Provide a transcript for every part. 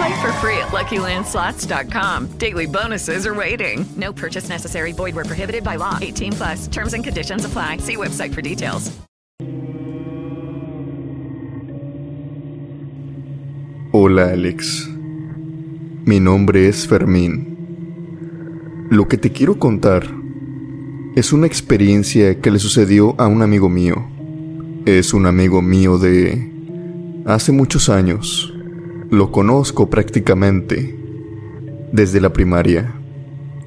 Play for free at LuckyLandSlots.com. Daily bonuses are waiting. No purchase necessary. Void were prohibited by law. 18 plus. Terms and conditions apply. See website for details. Hola Alex. Mi nombre es Fermín. Lo que te quiero contar es una experiencia que le sucedió a un amigo mío. Es un amigo mío de hace muchos años. Lo conozco prácticamente desde la primaria.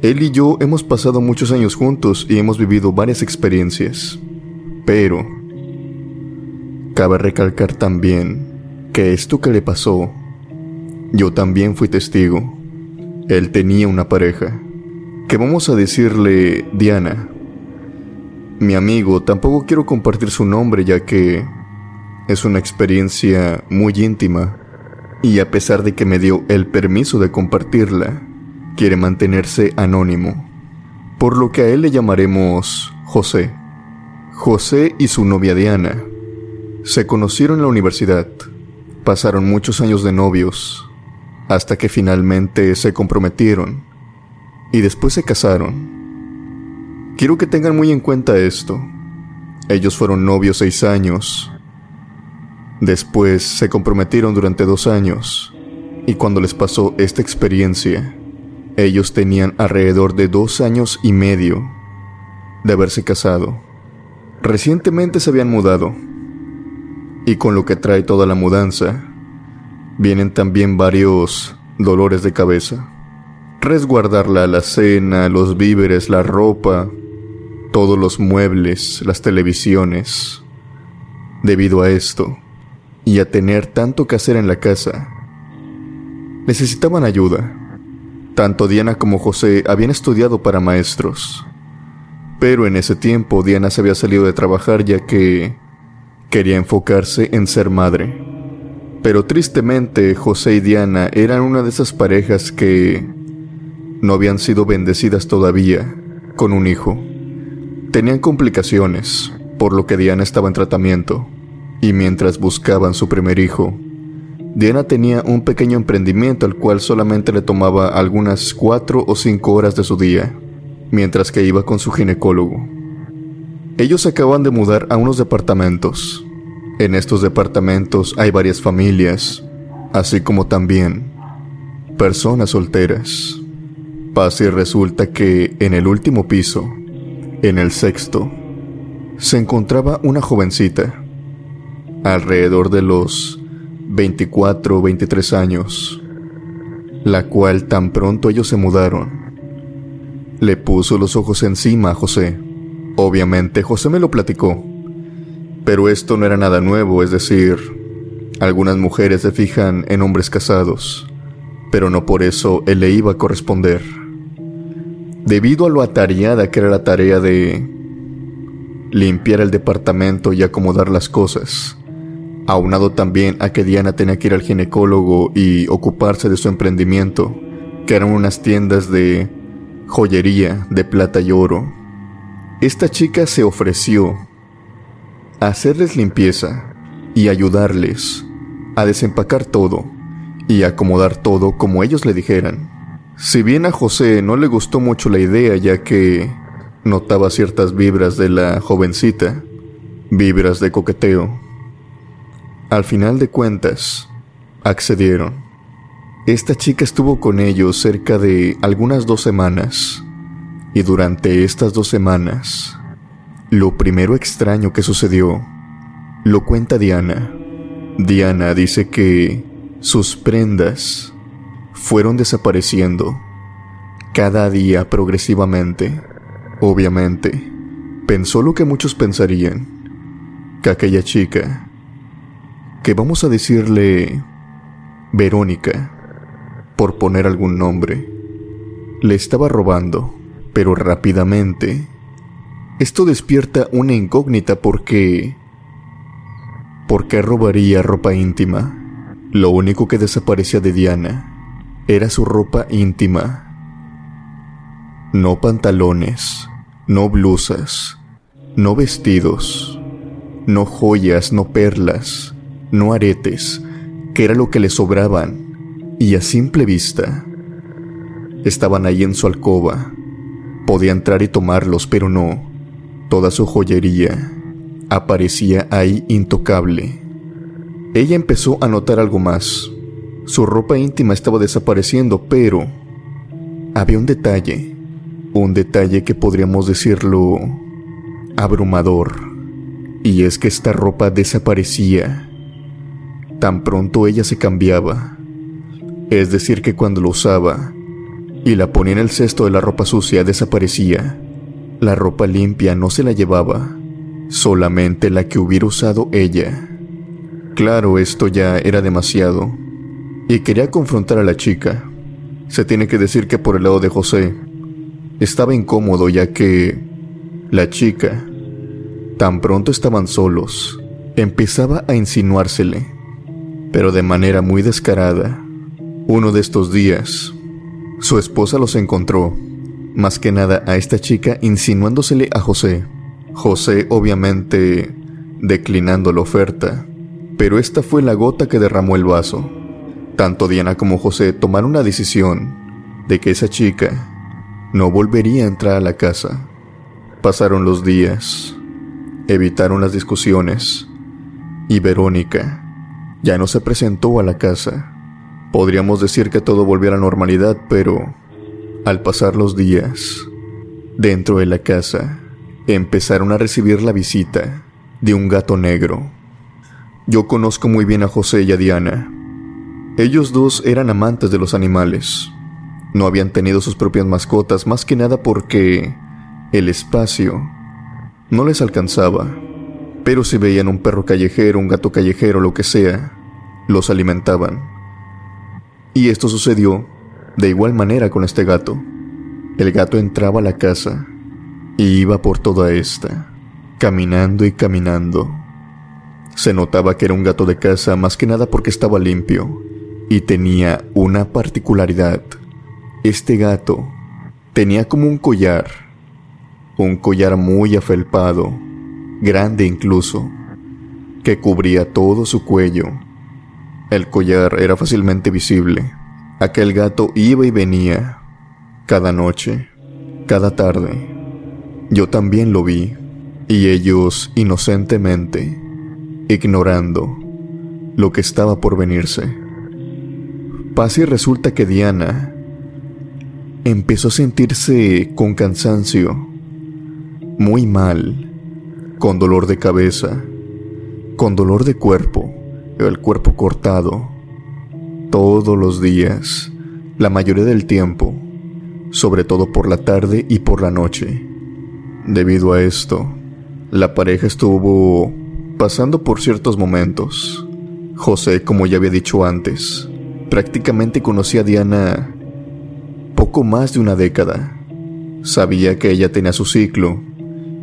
Él y yo hemos pasado muchos años juntos y hemos vivido varias experiencias. Pero, cabe recalcar también que esto que le pasó, yo también fui testigo. Él tenía una pareja, que vamos a decirle Diana. Mi amigo, tampoco quiero compartir su nombre ya que es una experiencia muy íntima y a pesar de que me dio el permiso de compartirla, quiere mantenerse anónimo, por lo que a él le llamaremos José. José y su novia Diana se conocieron en la universidad, pasaron muchos años de novios, hasta que finalmente se comprometieron y después se casaron. Quiero que tengan muy en cuenta esto. Ellos fueron novios seis años Después se comprometieron durante dos años y cuando les pasó esta experiencia, ellos tenían alrededor de dos años y medio de haberse casado. Recientemente se habían mudado y con lo que trae toda la mudanza, vienen también varios dolores de cabeza. Resguardar la alacena, los víveres, la ropa, todos los muebles, las televisiones. Debido a esto, y a tener tanto que hacer en la casa. Necesitaban ayuda. Tanto Diana como José habían estudiado para maestros. Pero en ese tiempo Diana se había salido de trabajar ya que quería enfocarse en ser madre. Pero tristemente José y Diana eran una de esas parejas que no habían sido bendecidas todavía con un hijo. Tenían complicaciones, por lo que Diana estaba en tratamiento. Y mientras buscaban su primer hijo, Diana tenía un pequeño emprendimiento al cual solamente le tomaba algunas cuatro o cinco horas de su día, mientras que iba con su ginecólogo. Ellos acaban de mudar a unos departamentos. En estos departamentos hay varias familias, así como también personas solteras. Pasa y resulta que en el último piso, en el sexto, se encontraba una jovencita alrededor de los 24 o 23 años, la cual tan pronto ellos se mudaron, le puso los ojos encima a José. Obviamente José me lo platicó, pero esto no era nada nuevo, es decir, algunas mujeres se fijan en hombres casados, pero no por eso él le iba a corresponder. Debido a lo atareada que era la tarea de limpiar el departamento y acomodar las cosas, aunado también a que Diana tenía que ir al ginecólogo y ocuparse de su emprendimiento, que eran unas tiendas de joyería de plata y oro. Esta chica se ofreció a hacerles limpieza y ayudarles a desempacar todo y acomodar todo como ellos le dijeran. Si bien a José no le gustó mucho la idea ya que notaba ciertas vibras de la jovencita, vibras de coqueteo, al final de cuentas, accedieron. Esta chica estuvo con ellos cerca de algunas dos semanas, y durante estas dos semanas, Lo primero extraño que sucedió lo cuenta Diana. Diana dice que sus prendas fueron desapareciendo cada día progresivamente. Obviamente, pensó lo que muchos pensarían, que aquella chica, que vamos a decirle Verónica, por poner algún nombre, le estaba robando, pero rápidamente. Esto despierta una incógnita porque... ¿Por qué robaría ropa íntima? Lo único que desaparecía de Diana era su ropa íntima. No pantalones, no blusas, no vestidos, no joyas, no perlas, no aretes, que era lo que le sobraban, y a simple vista. Estaban ahí en su alcoba. Podía entrar y tomarlos, pero no. Toda su joyería aparecía ahí intocable. Ella empezó a notar algo más. Su ropa íntima estaba desapareciendo, pero había un detalle, un detalle que podríamos decirlo abrumador, y es que esta ropa desaparecía. Tan pronto ella se cambiaba, es decir, que cuando lo usaba y la ponía en el cesto de la ropa sucia desaparecía. La ropa limpia no se la llevaba, solamente la que hubiera usado ella. Claro, esto ya era demasiado. Y quería confrontar a la chica. Se tiene que decir que por el lado de José estaba incómodo ya que la chica, tan pronto estaban solos, empezaba a insinuársele, pero de manera muy descarada. Uno de estos días, su esposa los encontró, más que nada a esta chica insinuándosele a José. José obviamente declinando la oferta pero esta fue la gota que derramó el vaso. Tanto Diana como José tomaron la decisión de que esa chica no volvería a entrar a la casa. Pasaron los días, evitaron las discusiones y Verónica ya no se presentó a la casa. Podríamos decir que todo volvió a la normalidad, pero al pasar los días, dentro de la casa, empezaron a recibir la visita de un gato negro yo conozco muy bien a José y a Diana. Ellos dos eran amantes de los animales. No habían tenido sus propias mascotas más que nada porque el espacio no les alcanzaba. Pero si veían un perro callejero, un gato callejero, lo que sea, los alimentaban. Y esto sucedió de igual manera con este gato. El gato entraba a la casa y iba por toda esta, caminando y caminando se notaba que era un gato de casa más que nada porque estaba limpio y tenía una particularidad. Este gato tenía como un collar, un collar muy afelpado, grande incluso, que cubría todo su cuello. El collar era fácilmente visible. Aquel gato iba y venía, cada noche, cada tarde. Yo también lo vi, y ellos inocentemente ignorando lo que estaba por venirse. Pasa y resulta que Diana empezó a sentirse con cansancio, muy mal, con dolor de cabeza, con dolor de cuerpo, el cuerpo cortado, todos los días, la mayoría del tiempo, sobre todo por la tarde y por la noche. Debido a esto, la pareja estuvo pasando por ciertos momentos. José, como ya había dicho antes, prácticamente conocía a Diana poco más de una década. Sabía que ella tenía su ciclo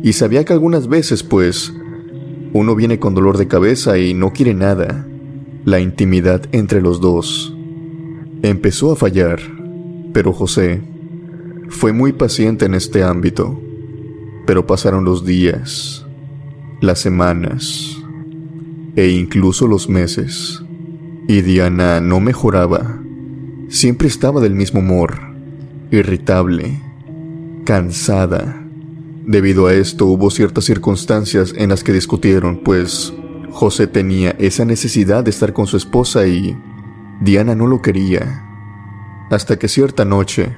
y sabía que algunas veces, pues, uno viene con dolor de cabeza y no quiere nada. La intimidad entre los dos empezó a fallar, pero José fue muy paciente en este ámbito. Pero pasaron los días las semanas e incluso los meses. Y Diana no mejoraba. Siempre estaba del mismo humor, irritable, cansada. Debido a esto hubo ciertas circunstancias en las que discutieron, pues José tenía esa necesidad de estar con su esposa y Diana no lo quería. Hasta que cierta noche,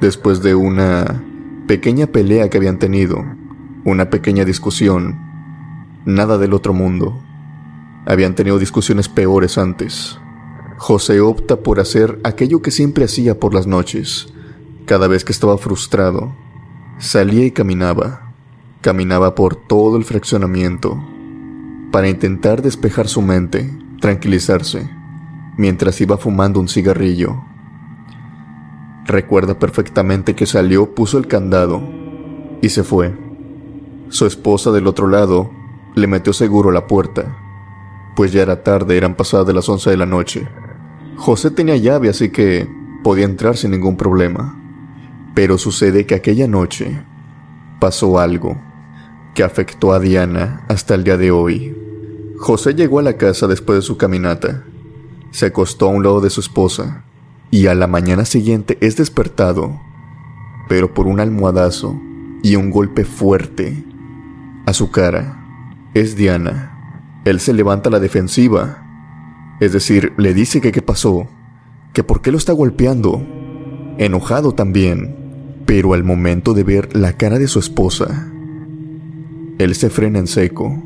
después de una pequeña pelea que habían tenido, Una pequeña discusión. Nada del otro mundo. Habían tenido discusiones peores antes. José opta por hacer aquello que siempre hacía por las noches, cada vez que estaba frustrado. Salía y caminaba. Caminaba por todo el fraccionamiento para intentar despejar su mente, tranquilizarse, mientras iba fumando un cigarrillo. Recuerda perfectamente que salió, puso el candado y se fue. Su esposa del otro lado le metió seguro la puerta, pues ya era tarde, eran pasadas de las once de la noche. José tenía llave, así que podía entrar sin ningún problema. Pero sucede que aquella noche pasó algo que afectó a Diana hasta el día de hoy. José llegó a la casa después de su caminata. Se acostó a un lado de su esposa y a la mañana siguiente es despertado, pero por un almohadazo y un golpe fuerte a su cara. Es Diana. Él se levanta a la defensiva. Es decir, le dice que qué pasó, que por qué lo está golpeando. Enojado también, pero al momento de ver la cara de su esposa, él se frena en seco.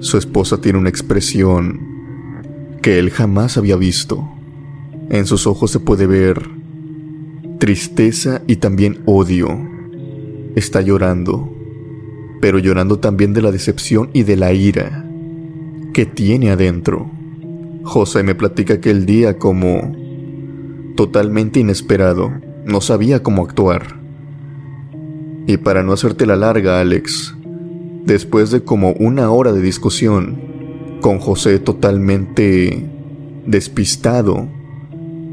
Su esposa tiene una expresión que él jamás había visto. En sus ojos se puede ver tristeza y también odio. Está llorando, pero llorando también de la decepción y de la ira que tiene adentro. José me platica aquel día como totalmente inesperado, no sabía cómo actuar. Y para no hacerte la larga, Alex, después de como una hora de discusión, con José totalmente despistado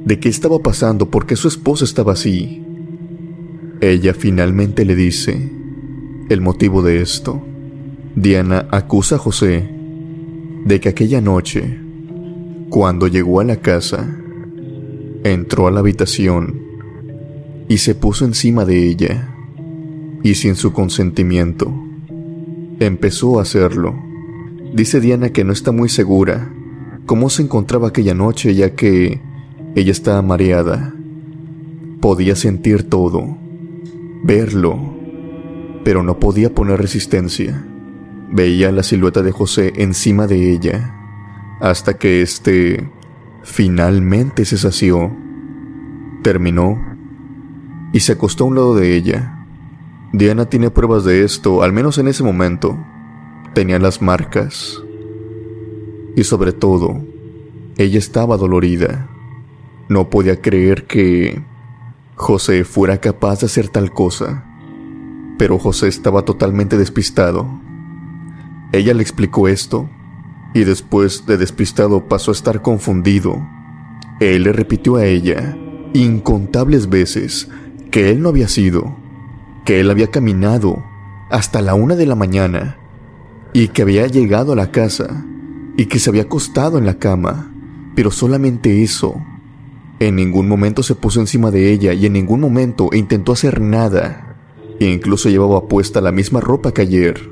de qué estaba pasando, por qué su esposa estaba así, ella finalmente le dice el motivo de esto. Diana acusa a José de que aquella noche, cuando llegó a la casa, entró a la habitación y se puso encima de ella y sin su consentimiento. Empezó a hacerlo. Dice Diana que no está muy segura cómo se encontraba aquella noche ya que ella estaba mareada. Podía sentir todo, verlo, pero no podía poner resistencia. Veía la silueta de José encima de ella, hasta que éste finalmente se sació. Terminó y se acostó a un lado de ella. Diana tiene pruebas de esto, al menos en ese momento. Tenía las marcas. Y sobre todo, ella estaba dolorida. No podía creer que José fuera capaz de hacer tal cosa. Pero José estaba totalmente despistado. Ella le explicó esto, y después de despistado pasó a estar confundido. Él le repitió a ella incontables veces que él no había sido que él había caminado hasta la una de la mañana y que había llegado a la casa y que se había acostado en la cama, pero solamente eso. En ningún momento se puso encima de ella y en ningún momento intentó hacer nada. E incluso llevaba puesta la misma ropa que ayer.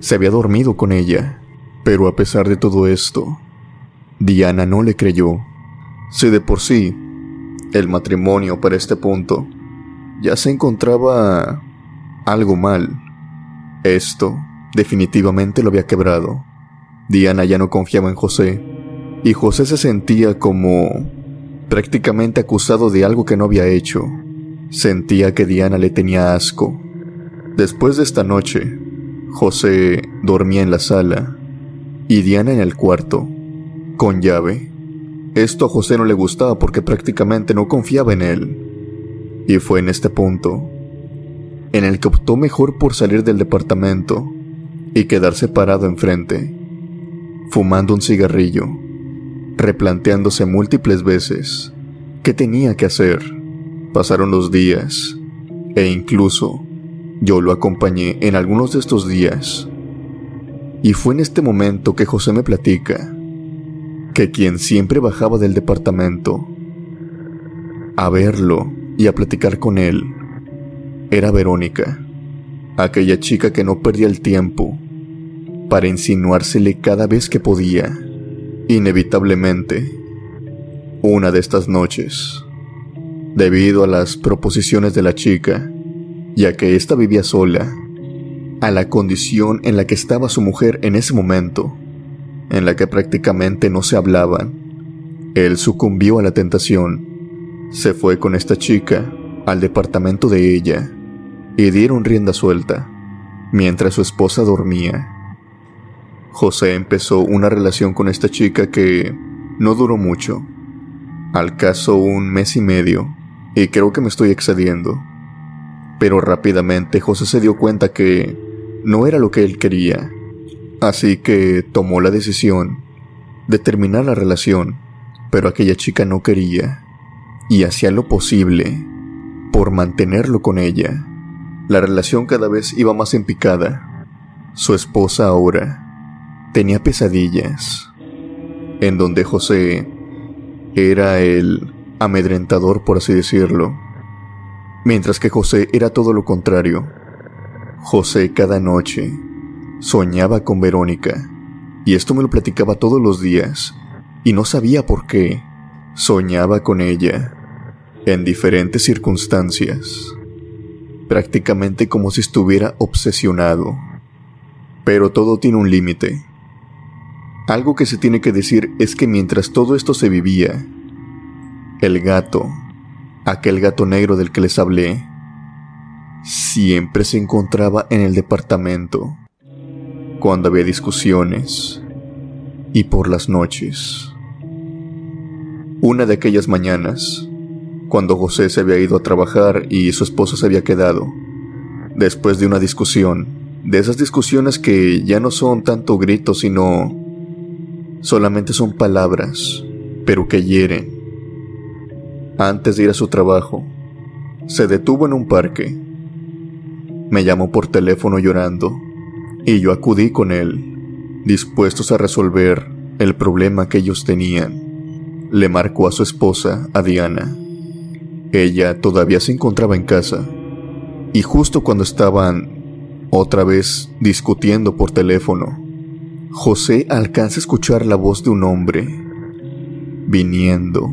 Se había dormido con ella. Pero a pesar de todo esto, Diana no le creyó. Si de por sí, el matrimonio para este punto ya se encontraba algo mal. Esto definitivamente lo había quebrado. Diana ya no confiaba en José, y José se sentía como prácticamente acusado de algo que no había hecho. Sentía que Diana le tenía asco. Después de esta noche, José dormía en la sala y Diana en el cuarto, con llave. Esto a José no le gustaba porque prácticamente no confiaba en él. Y fue en este punto en el que optó mejor por salir del departamento y quedarse parado enfrente, fumando un cigarrillo, replanteándose múltiples veces qué tenía que hacer. Pasaron los días e incluso yo lo acompañé en algunos de estos días. Y fue en este momento que José me platica que quien siempre bajaba del departamento a verlo y a platicar con él era Verónica, aquella chica que no perdía el tiempo para insinuársele cada vez que podía. Inevitablemente, una de estas noches, debido a las proposiciones de la chica, ya que ésta vivía sola a la condición en la que estaba su mujer en ese momento, en la que prácticamente no se hablaban, él sucumbió a la tentación. Se fue con esta chica al departamento de ella y dieron rienda suelta mientras su esposa dormía. José empezó una relación con esta chica que no duró mucho, al caso un mes y medio, y creo que me estoy excediendo. Pero rápidamente José se dio cuenta que no era lo que él quería, así que tomó la decisión de terminar la relación, pero aquella chica no quería, y hacía lo posible por mantenerlo con ella. La relación cada vez iba más en picada. Su esposa ahora tenía pesadillas, en donde José era el amedrentador, por así decirlo, mientras que José era todo lo contrario. José cada noche soñaba con Verónica, y esto me lo platicaba todos los días, y no sabía por qué. Soñaba con ella, en diferentes circunstancias prácticamente como si estuviera obsesionado. Pero todo tiene un límite. Algo que se tiene que decir es que mientras todo esto se vivía, el gato, aquel gato negro del que les hablé, siempre se encontraba en el departamento, cuando había discusiones y por las noches. Una de aquellas mañanas, cuando José se había ido a trabajar y su esposa se había quedado. Después de una discusión, de esas discusiones que ya no son tanto gritos, sino solamente son palabras, pero que hieren. Antes de ir a su trabajo, se detuvo en un parque. Me llamó por teléfono llorando y yo acudí con él, dispuestos a resolver el problema que ellos tenían. Le marcó a su esposa, a Diana, ella todavía se encontraba en casa, y justo cuando estaban otra vez discutiendo por teléfono, José alcanza a escuchar la voz de un hombre viniendo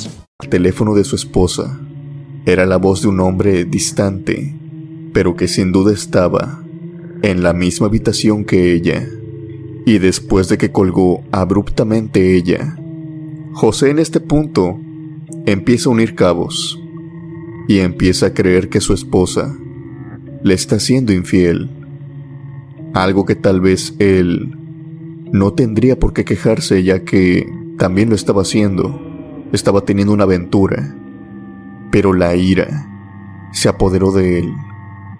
El teléfono de su esposa era la voz de un hombre distante, pero que sin duda estaba en la misma habitación que ella. Y después de que colgó abruptamente ella, José en este punto empieza a unir cabos y empieza a creer que su esposa le está siendo infiel. Algo que tal vez él no tendría por qué quejarse ya que también lo estaba haciendo. Estaba teniendo una aventura. Pero la ira se apoderó de él.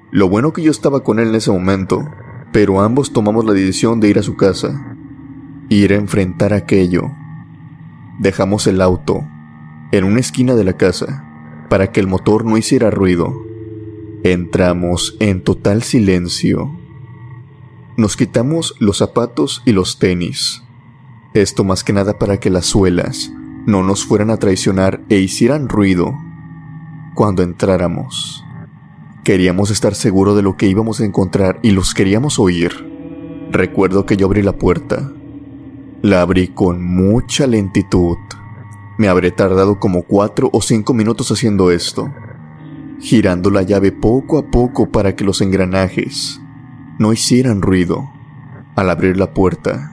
Lo bueno que yo estaba con él en ese momento, pero ambos tomamos la decisión de ir a su casa, ir a enfrentar aquello. Dejamos el auto en una esquina de la casa para que el motor no hiciera ruido. Entramos en total silencio. Nos quitamos los zapatos y los tenis. Esto más que nada para que las suelas no nos fueran a traicionar e hicieran ruido cuando entráramos. Queríamos estar seguros de lo que íbamos a encontrar y los queríamos oír. Recuerdo que yo abrí la puerta. La abrí con mucha lentitud. Me habré tardado como cuatro o cinco minutos haciendo esto, girando la llave poco a poco para que los engranajes no hicieran ruido. Al abrir la puerta,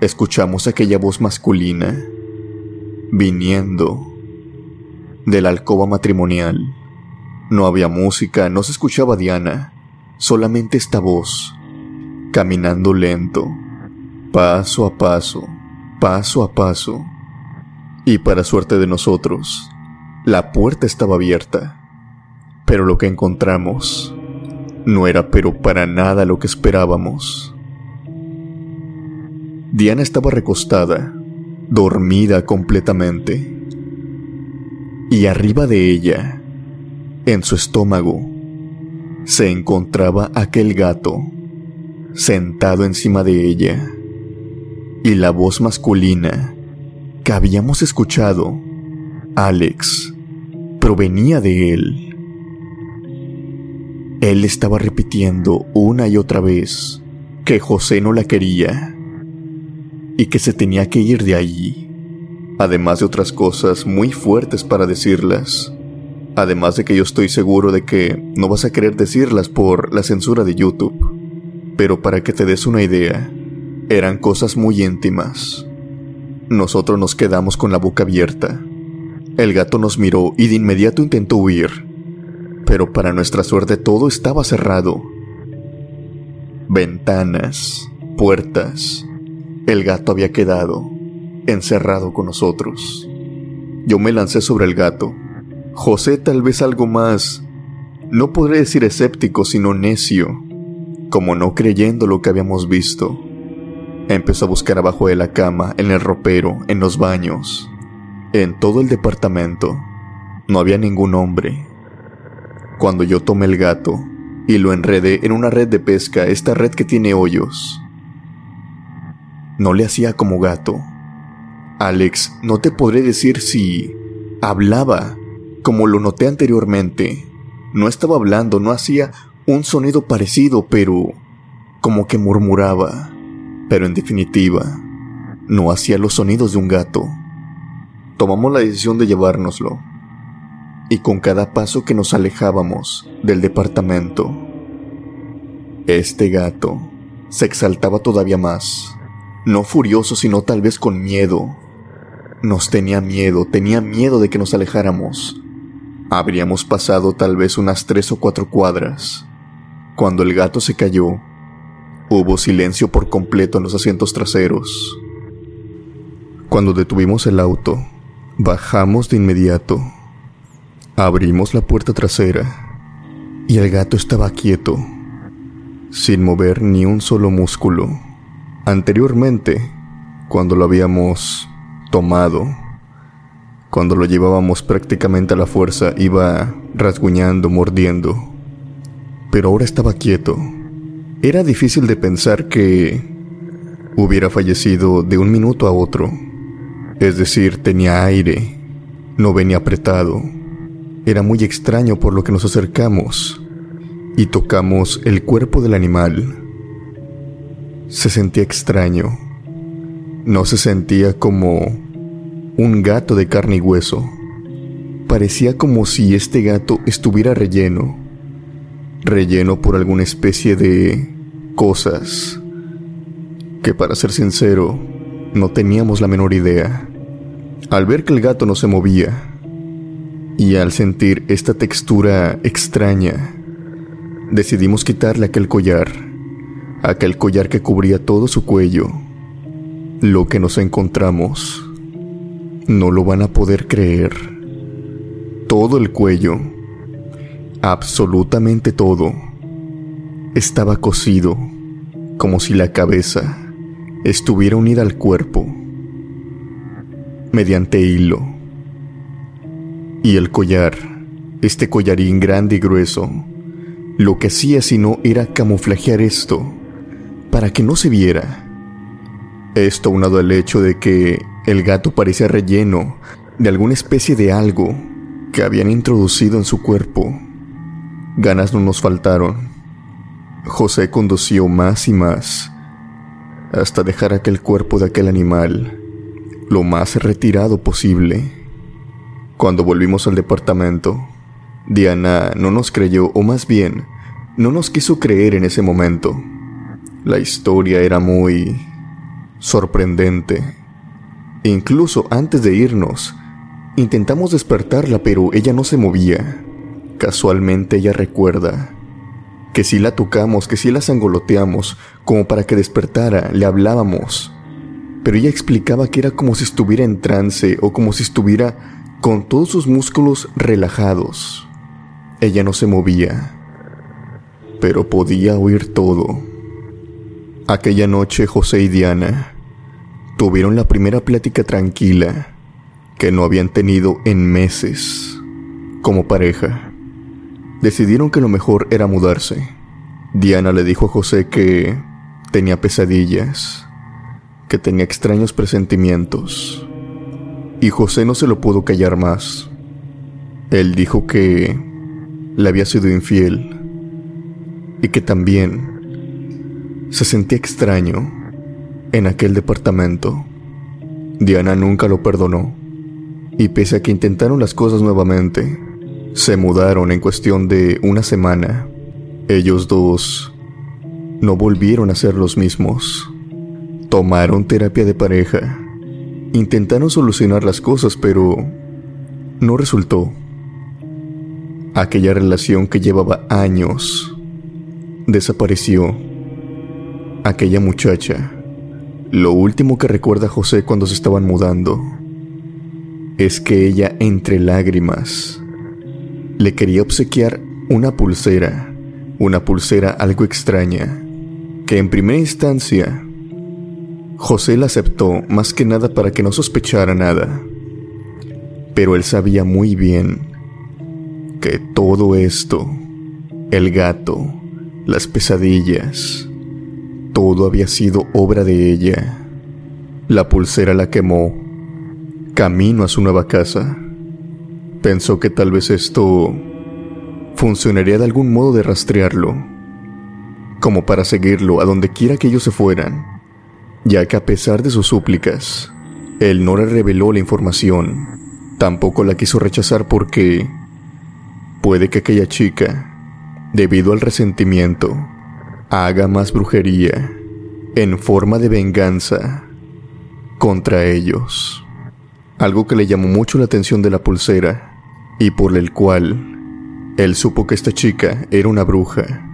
escuchamos aquella voz masculina viniendo de la alcoba matrimonial. No había música, no se escuchaba Diana, solamente esta voz, caminando lento, paso a paso, paso a paso. Y para suerte de nosotros, la puerta estaba abierta. Pero lo que encontramos no era pero para nada lo que esperábamos. Diana estaba recostada, dormida completamente. Y arriba de ella, en su estómago, se encontraba aquel gato, sentado encima de ella. Y la voz masculina que habíamos escuchado, Alex, provenía de él. Él estaba repitiendo una y otra vez que José no la quería y que se tenía que ir de allí, además de otras cosas muy fuertes para decirlas. Además de que yo estoy seguro de que no vas a querer decirlas por la censura de YouTube. Pero para que te des una idea, eran cosas muy íntimas. Nosotros nos quedamos con la boca abierta. El gato nos miró y de inmediato intentó huir, pero para nuestra suerte todo estaba cerrado. Ventanas, puertas. El gato había quedado encerrado con nosotros. Yo me lancé sobre el gato. José tal vez algo más, no podré decir escéptico, sino necio, como no creyendo lo que habíamos visto. Empezó a buscar abajo de la cama, en el ropero, en los baños, en todo el departamento. No había ningún hombre. Cuando yo tomé el gato y lo enredé en una red de pesca, esta red que tiene hoyos, no le hacía como gato. Alex, no te podré decir si hablaba, como lo noté anteriormente. No estaba hablando, no hacía un sonido parecido, pero como que murmuraba pero en definitiva, no hacía los sonidos de un gato. Tomamos la decisión de llevárnoslo, y con cada paso que nos alejábamos del departamento, este gato se exaltaba todavía más, no furioso, sino tal vez con miedo. Nos tenía miedo, tenía miedo de que nos alejáramos. Habríamos pasado tal vez unas tres o cuatro cuadras, cuando el gato se cayó Hubo silencio por completo en los asientos traseros. Cuando detuvimos el auto, bajamos de inmediato. Abrimos la puerta trasera y el gato estaba quieto, sin mover ni un solo músculo. Anteriormente, cuando lo habíamos tomado, cuando lo llevábamos prácticamente a la fuerza, iba rasguñando, mordiendo. Pero ahora estaba quieto era difícil de pensar que hubiera fallecido de un minuto a otro. Es decir, tenía aire, no venía apretado. Era muy extraño por lo que nos acercamos y tocamos el cuerpo del animal. Se sentía extraño. No se sentía como un gato de carne y hueso. Parecía como si este gato estuviera relleno, relleno por alguna especie de cosas que para ser sincero no teníamos la menor idea. Al ver que el gato no se movía y al sentir esta textura extraña, decidimos quitarle aquel collar, aquel collar que cubría todo su cuello. Lo que nos encontramos, no lo van a poder creer. Todo el cuello, absolutamente todo estaba cosido, como si la cabeza estuviera unida al cuerpo, mediante hilo. Y el collar, este collarín grande y grueso, lo que hacía sino era camuflajear esto, para que no se viera. Esto unado al hecho de que el gato parecía relleno de alguna especie de algo que habían introducido en su cuerpo. Ganas no nos faltaron José condució más y más hasta dejar aquel cuerpo de aquel animal lo más retirado posible. Cuando volvimos al departamento, Diana no nos creyó, o más bien, no nos quiso creer en ese momento. La historia era muy sorprendente. incluso antes de irnos, intentamos despertarla, pero ella no se movía. Casualmente ella recuerda que si la tocamos, que si la sangoloteamos, como para que despertara, le hablábamos. Pero ella explicaba que era como si estuviera en trance o como si estuviera con todos sus músculos relajados. Ella no se movía, pero podía oír todo. Aquella noche José y Diana tuvieron la primera plática tranquila que no habían tenido en meses como pareja. Decidieron que lo mejor era mudarse. Diana le dijo a José que tenía pesadillas, que tenía extraños presentimientos. Y José no se lo pudo callar más. Él dijo que le había sido infiel y que también se sentía extraño en aquel departamento. Diana nunca lo perdonó y pese a que intentaron las cosas nuevamente, se mudaron en cuestión de una semana. Ellos dos no volvieron a ser los mismos. Tomaron terapia de pareja. Intentaron solucionar las cosas, pero no resultó. Aquella relación que llevaba años desapareció. Aquella muchacha, lo último que recuerda José cuando se estaban mudando, es que ella entre lágrimas le quería obsequiar una pulsera, una pulsera algo extraña, que en primera instancia José la aceptó más que nada para que no sospechara nada. Pero él sabía muy bien que todo esto, el gato, las pesadillas, todo había sido obra de ella. La pulsera la quemó, camino a su nueva casa. Pensó que tal vez esto funcionaría de algún modo de rastrearlo, como para seguirlo a donde quiera que ellos se fueran, ya que a pesar de sus súplicas, él no le reveló la información, tampoco la quiso rechazar porque puede que aquella chica, debido al resentimiento, haga más brujería en forma de venganza contra ellos. Algo que le llamó mucho la atención de la pulsera y por el cual él supo que esta chica era una bruja,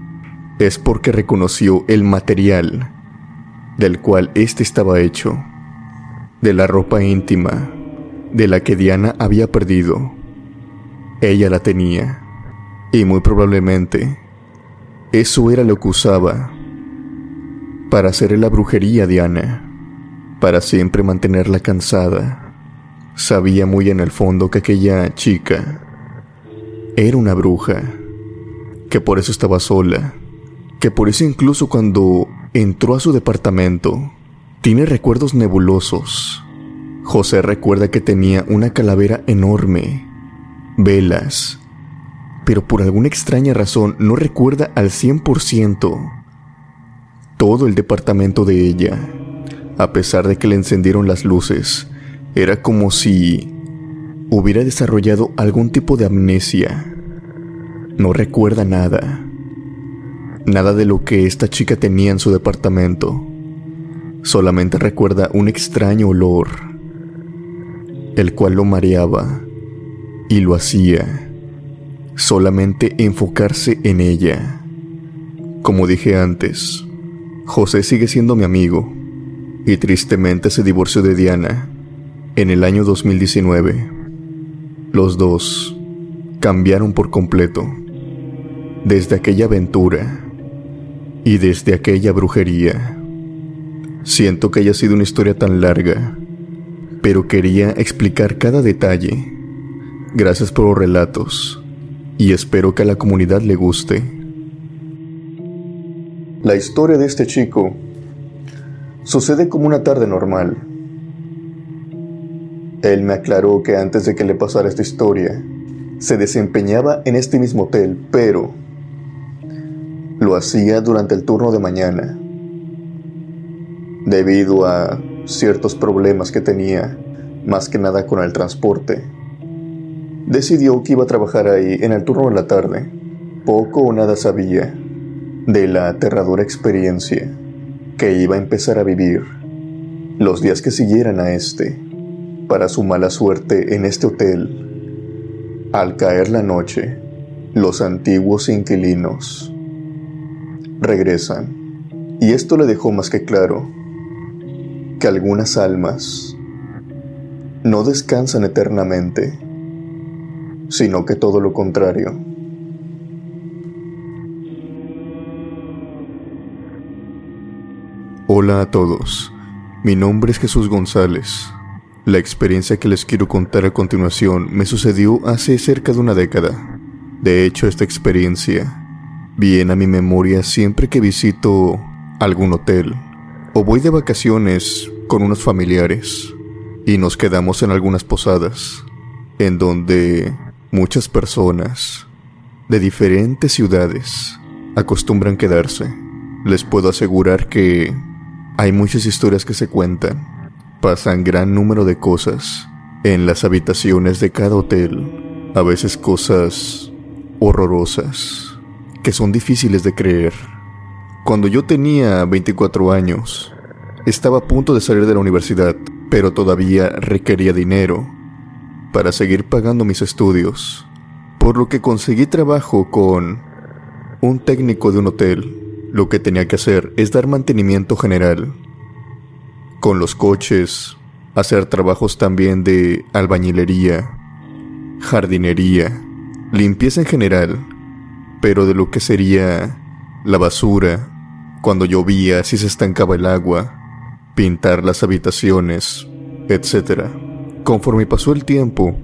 es porque reconoció el material del cual éste estaba hecho, de la ropa íntima de la que Diana había perdido. Ella la tenía, y muy probablemente eso era lo que usaba para hacer la brujería Diana, para siempre mantenerla cansada Sabía muy en el fondo que aquella chica era una bruja, que por eso estaba sola, que por eso incluso cuando entró a su departamento, tiene recuerdos nebulosos. José recuerda que tenía una calavera enorme, velas, pero por alguna extraña razón no recuerda al 100% todo el departamento de ella, a pesar de que le encendieron las luces era como si hubiera desarrollado algún tipo de amnesia. No recuerda nada. Nada de lo que esta chica tenía en su departamento. Solamente recuerda un extraño olor, el cual lo mareaba y lo hacía solamente enfocarse en ella. Como dije antes, José sigue siendo mi amigo y tristemente se divorció de Diana en el año 2019, los dos cambiaron por completo. Desde aquella aventura y desde aquella brujería. Siento que haya sido una historia tan larga, pero quería explicar cada detalle. Gracias por los relatos y espero que a la comunidad le guste. La historia de este chico sucede como una tarde normal él me aclaró que antes de que le pasara esta historia, se desempeñaba en este mismo hotel, pero lo hacía durante el turno de mañana. Debido a ciertos problemas que tenía, más que nada con el transporte, decidió que iba a trabajar ahí en el turno de la tarde. Poco o nada sabía de la aterradora experiencia que iba a empezar a vivir los días que siguieran a este para su mala suerte en este hotel. Al caer la noche, los antiguos inquilinos regresan. Y esto le dejó más que claro que algunas almas no descansan eternamente, sino que todo lo contrario. Hola a todos, mi nombre es Jesús González. La experiencia que les quiero contar a continuación me sucedió hace cerca de una década. De hecho, esta experiencia viene a mi memoria siempre que visito algún hotel o voy de vacaciones con unos familiares y nos quedamos en algunas posadas en donde muchas personas de diferentes ciudades acostumbran quedarse. Les puedo asegurar que hay muchas historias que se cuentan. Pasan gran número de cosas en las habitaciones de cada hotel. A veces cosas horrorosas que son difíciles de creer. Cuando yo tenía 24 años, estaba a punto de salir de la universidad, pero todavía requería dinero para seguir pagando mis estudios, por lo que conseguí trabajo con un técnico de un hotel lo que tenía que hacer es dar mantenimiento general. Con los coches, hacer trabajos también de albañilería, jardinería, limpieza en general, pero de lo que sería la basura, cuando llovía, si se estancaba el agua, pintar las habitaciones, etc. Conforme pasó el tiempo,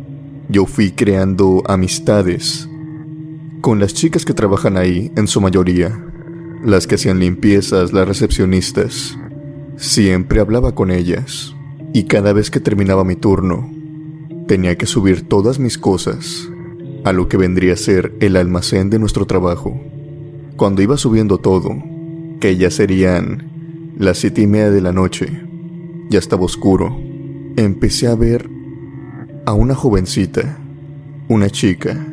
yo fui creando amistades con las chicas que trabajan ahí en su mayoría las que hacían limpiezas, las recepcionistas. Siempre hablaba con ellas, y cada vez que terminaba mi turno, tenía que subir todas mis cosas a lo que vendría a ser el almacén de nuestro trabajo. Cuando iba subiendo todo, que ya serían las siete y media de la noche, ya estaba oscuro, empecé a ver a una jovencita, una chica,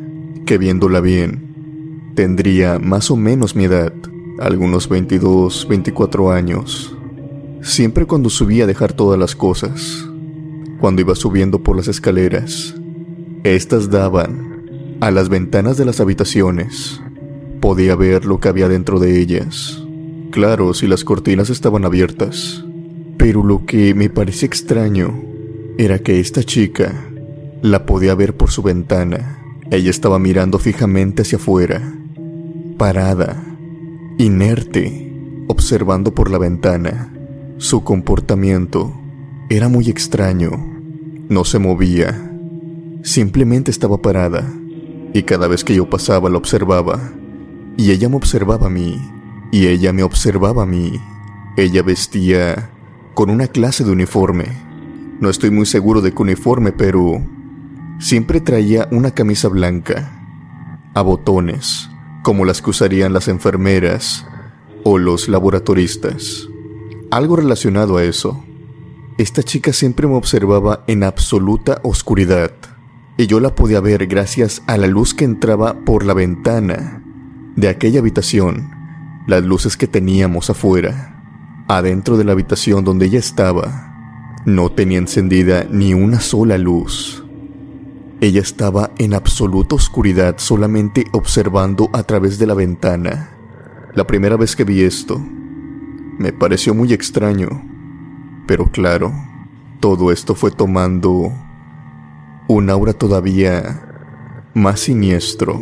que viéndola bien, tendría más o menos mi edad algunos 22, 24 años. Siempre cuando subía a dejar todas las cosas, cuando iba subiendo por las escaleras, estas daban a las ventanas de las habitaciones. Podía ver lo que había dentro de ellas. Claro, si las cortinas estaban abiertas. Pero lo que me parecía extraño era que esta chica la podía ver por su ventana. Ella estaba mirando fijamente hacia afuera, parada inerte, observando por la ventana. Su comportamiento era muy extraño. No se movía. Simplemente estaba parada. Y cada vez que yo pasaba la observaba. Y ella me observaba a mí. Y ella me observaba a mí. Ella vestía con una clase de uniforme. No estoy muy seguro de qué uniforme, pero siempre traía una camisa blanca, a botones, como las que usarían las enfermeras o los laboratoristas. Algo relacionado a eso. Esta chica siempre me observaba en absoluta oscuridad, y yo la podía ver gracias a la luz que entraba por la ventana de aquella habitación, las luces que teníamos afuera. Adentro de la habitación donde ella estaba, no tenía encendida ni una sola luz. Ella estaba en absoluta oscuridad solamente observando a través de la ventana. La primera vez que vi esto, me pareció muy extraño, pero claro, todo esto fue tomando un aura todavía más siniestro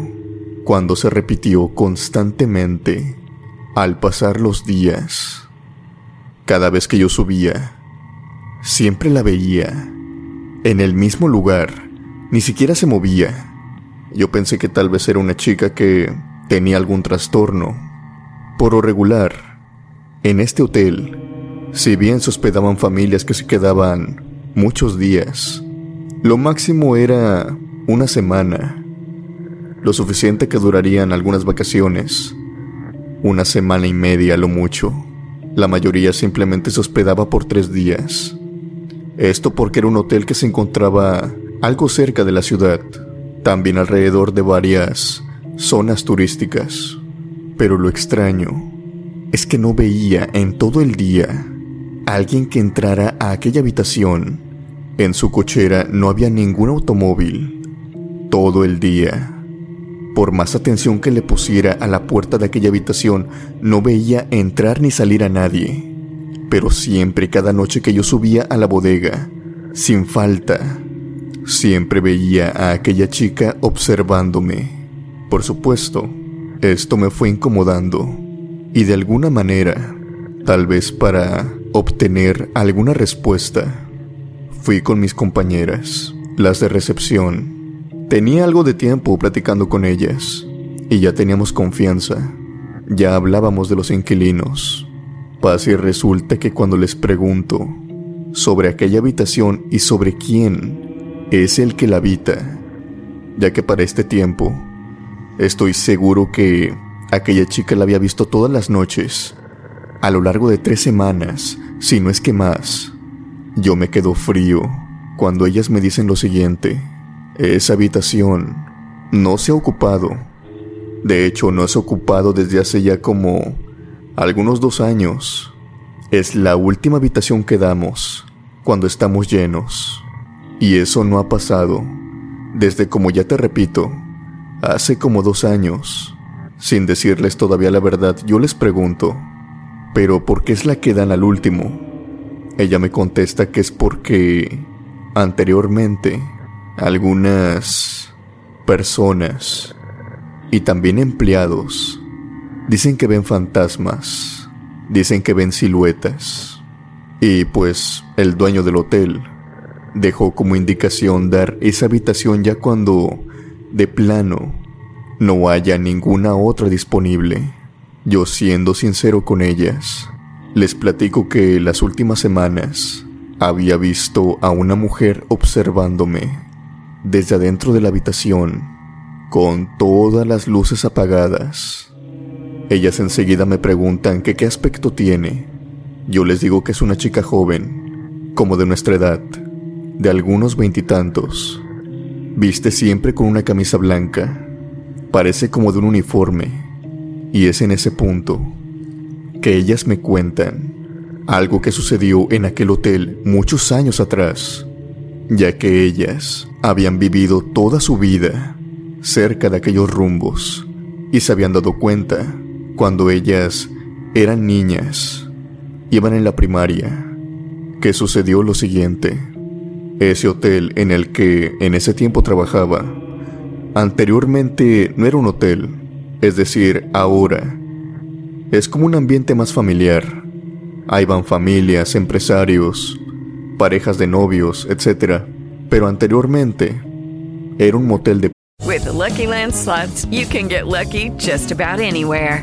cuando se repitió constantemente al pasar los días. Cada vez que yo subía, siempre la veía en el mismo lugar ni siquiera se movía. Yo pensé que tal vez era una chica que tenía algún trastorno. Por lo regular, en este hotel, si bien se hospedaban familias que se quedaban muchos días, lo máximo era una semana, lo suficiente que durarían algunas vacaciones, una semana y media lo mucho. La mayoría simplemente se hospedaba por tres días. Esto porque era un hotel que se encontraba algo cerca de la ciudad, también alrededor de varias zonas turísticas. Pero lo extraño es que no veía en todo el día a alguien que entrara a aquella habitación. En su cochera no había ningún automóvil. Todo el día Por más atención que le pusiera a la puerta de aquella habitación, no veía entrar ni salir a nadie. Pero siempre, cada noche que yo subía a la bodega, sin falta, siempre veía a aquella chica observándome. Por supuesto, esto me fue incomodando y de alguna manera, tal vez para obtener alguna respuesta, fui con mis compañeras, las de recepción. Tenía algo de tiempo platicando con ellas y ya teníamos confianza. Ya hablábamos de los inquilinos. Pasa y resulta que cuando les pregunto sobre aquella habitación y sobre quién es el que la habita, ya que para este tiempo estoy seguro que aquella chica la había visto todas las noches, a lo largo de tres semanas, si no es que más. Yo me quedo frío cuando ellas me dicen lo siguiente. Esa habitación no se ha ocupado. De hecho, no se ha ocupado desde hace ya como algunos dos años. Es la última habitación que damos cuando estamos llenos. Y eso no ha pasado desde, como ya te repito, hace como dos años. Sin decirles todavía la verdad, yo les pregunto, ¿pero por qué es la que dan al último? Ella me contesta que es porque anteriormente algunas personas y también empleados dicen que ven fantasmas, dicen que ven siluetas. Y pues el dueño del hotel dejó como indicación dar esa habitación ya cuando, de plano, no haya ninguna otra disponible. Yo siendo sincero con ellas, les platico que las últimas semanas había visto a una mujer observándome desde adentro de la habitación, con todas las luces apagadas. Ellas enseguida me preguntan que qué aspecto tiene. Yo les digo que es una chica joven, como de nuestra edad, de algunos veintitantos. Viste siempre con una camisa blanca, parece como de un uniforme, y es en ese punto que ellas me cuentan algo que sucedió en aquel hotel muchos años atrás, ya que ellas habían vivido toda su vida cerca de aquellos rumbos y se habían dado cuenta cuando ellas eran niñas, iban en la primaria, que sucedió lo siguiente. Ese hotel en el que en ese tiempo trabajaba, anteriormente no era un hotel, es decir, ahora, es como un ambiente más familiar. Ahí van familias, empresarios, parejas de novios, etc pero anteriormente era un motel de... With Lucky you can get lucky just about anywhere.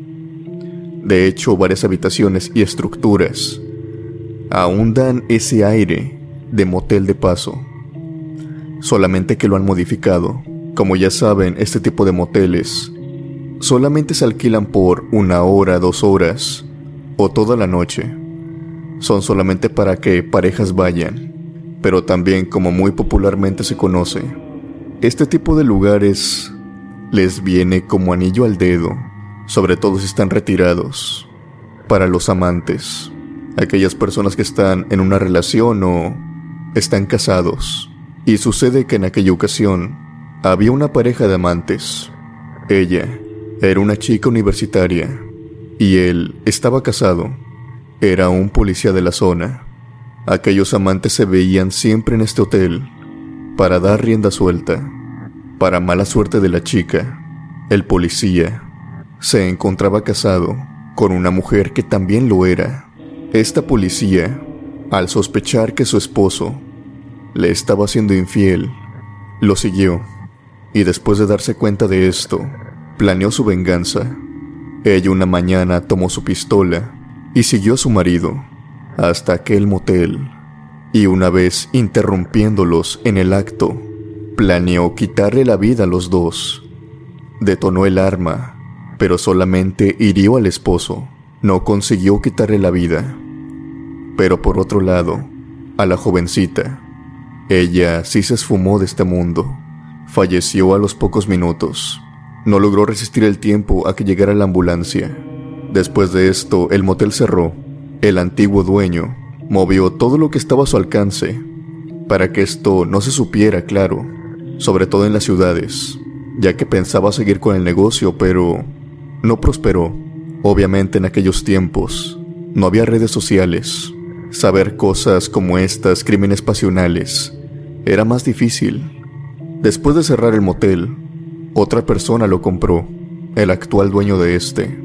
De hecho, varias habitaciones y estructuras aún dan ese aire de motel de paso. Solamente que lo han modificado. Como ya saben, este tipo de moteles solamente se alquilan por una hora, dos horas o toda la noche. Son solamente para que parejas vayan pero también como muy popularmente se conoce, este tipo de lugares les viene como anillo al dedo, sobre todo si están retirados, para los amantes, aquellas personas que están en una relación o están casados. Y sucede que en aquella ocasión había una pareja de amantes. Ella era una chica universitaria y él estaba casado. Era un policía de la zona. Aquellos amantes se veían siempre en este hotel para dar rienda suelta. Para mala suerte de la chica, el policía se encontraba casado con una mujer que también lo era. Esta policía, al sospechar que su esposo le estaba siendo infiel, lo siguió y después de darse cuenta de esto, planeó su venganza. Ella una mañana tomó su pistola y siguió a su marido hasta aquel motel, y una vez interrumpiéndolos en el acto, planeó quitarle la vida a los dos. Detonó el arma, pero solamente hirió al esposo, no consiguió quitarle la vida. Pero por otro lado, a la jovencita, ella sí se esfumó de este mundo. Falleció a los pocos minutos. No logró resistir el tiempo a que llegara la ambulancia. Después de esto, el motel cerró. El antiguo dueño movió todo lo que estaba a su alcance para que esto no se supiera claro, sobre todo en las ciudades, ya que pensaba seguir con el negocio, pero no prosperó. Obviamente en aquellos tiempos no había redes sociales. Saber cosas como estas, crímenes pasionales, era más difícil. Después de cerrar el motel, otra persona lo compró, el actual dueño de este,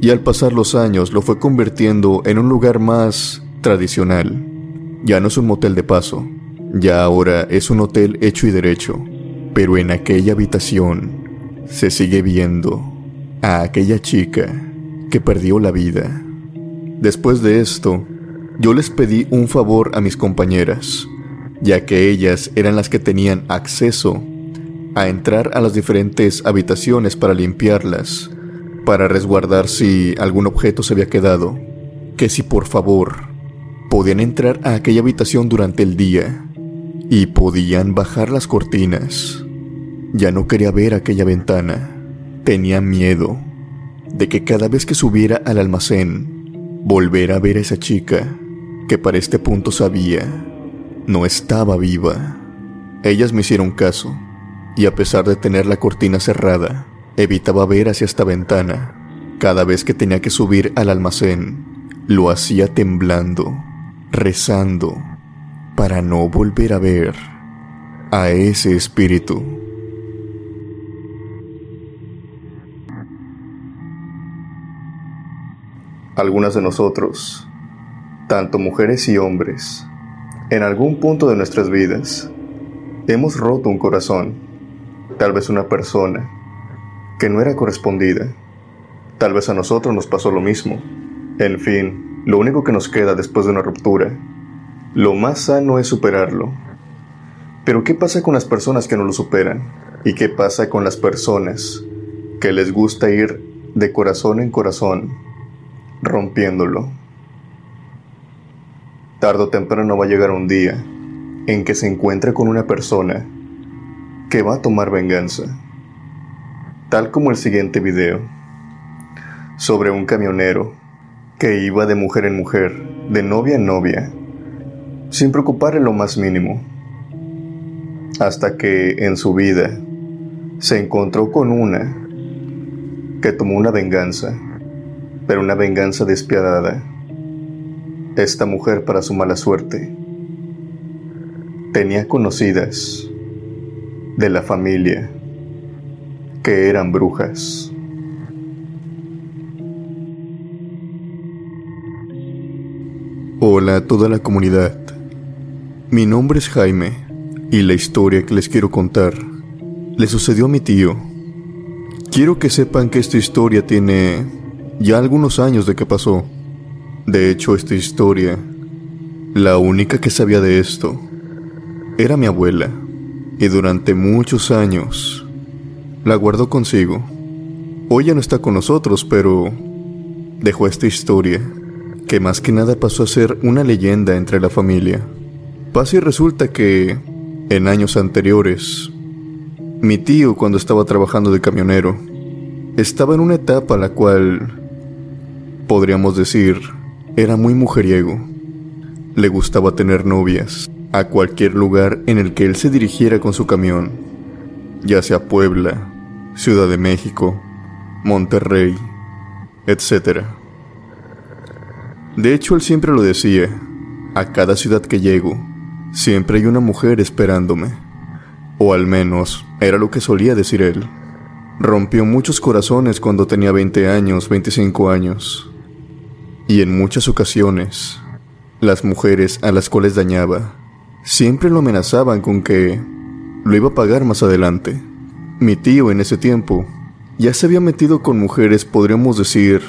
y al pasar los años lo fue convirtiendo en un lugar más tradicional. Ya no es un motel de paso, ya ahora es un hotel hecho y derecho, pero en aquella habitación se sigue viendo a aquella chica que perdió la vida. Después de esto, yo les pedí un favor a mis compañeras, ya que ellas eran las que tenían acceso a entrar a las diferentes habitaciones para limpiarlas, para resguardar si algún objeto se había quedado, que si por favor podían entrar a aquella habitación durante el día y podían bajar las cortinas. Ya no quería ver aquella ventana, tenía miedo de que cada vez que subiera al almacén, volviera a ver a esa chica que para este punto sabía no estaba viva. Ellas me hicieron caso y a pesar de tener la cortina cerrada, evitaba ver hacia esta ventana. Cada vez que tenía que subir al almacén, lo hacía temblando, rezando, para no volver a ver a ese espíritu. Algunas de nosotros, tanto mujeres y hombres, en algún punto de nuestras vidas, hemos roto un corazón, tal vez una persona, que no era correspondida. Tal vez a nosotros nos pasó lo mismo. En fin, lo único que nos queda después de una ruptura, lo más sano es superarlo. Pero ¿qué pasa con las personas que no lo superan? ¿Y qué pasa con las personas que les gusta ir de corazón en corazón, rompiéndolo? Tardo o temprano va a llegar un día en que se encuentre con una persona que va a tomar venganza, tal como el siguiente video, sobre un camionero que iba de mujer en mujer, de novia en novia, sin preocuparle lo más mínimo, hasta que en su vida se encontró con una que tomó una venganza, una venganza despiadada esta mujer, para su mala suerte, tenía conocidas de la familia que eran brujas. Hola a toda la comunidad. Mi nombre es Jaime y la historia que les quiero contar le sucedió a mi tío. Quiero que sepan que esta historia tiene ya algunos años de que pasó. De hecho, esta historia, la única que sabía de esto, era mi abuela, y durante muchos años la guardó consigo. Hoy ya no está con nosotros, pero dejó esta historia, que más que nada pasó a ser una leyenda entre la familia. Pasa y resulta que, en años anteriores, mi tío, cuando estaba trabajando de camionero, estaba en una etapa la cual, podríamos decir, era muy mujeriego. Le gustaba tener novias a cualquier lugar en el que él se dirigiera con su camión, ya sea Puebla, Ciudad de México, Monterrey, etc. De hecho, él siempre lo decía, a cada ciudad que llego, siempre hay una mujer esperándome. O al menos era lo que solía decir él. Rompió muchos corazones cuando tenía 20 años, 25 años y en muchas ocasiones, las mujeres a las cuales dañaba siempre lo amenazaban con que lo iba a pagar más adelante. Mi tío en ese tiempo ya se había metido con mujeres, podríamos decir,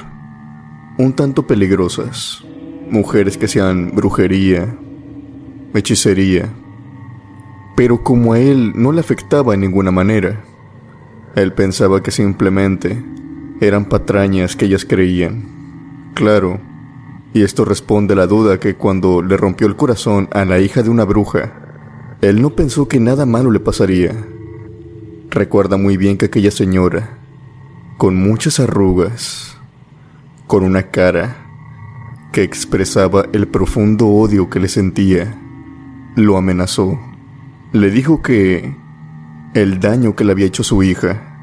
un tanto peligrosas. Mujeres que hacían brujería, hechicería. Pero como a él no le afectaba en ninguna manera, él pensaba que simplemente eran patrañas que ellas creían. Claro, y esto responde a la duda que cuando le rompió el corazón a la hija de una bruja, él no pensó que nada malo le pasaría. Recuerda muy bien que aquella señora, con muchas arrugas, con una cara que expresaba el profundo odio que le sentía, lo amenazó. Le dijo que el daño que le había hecho su hija,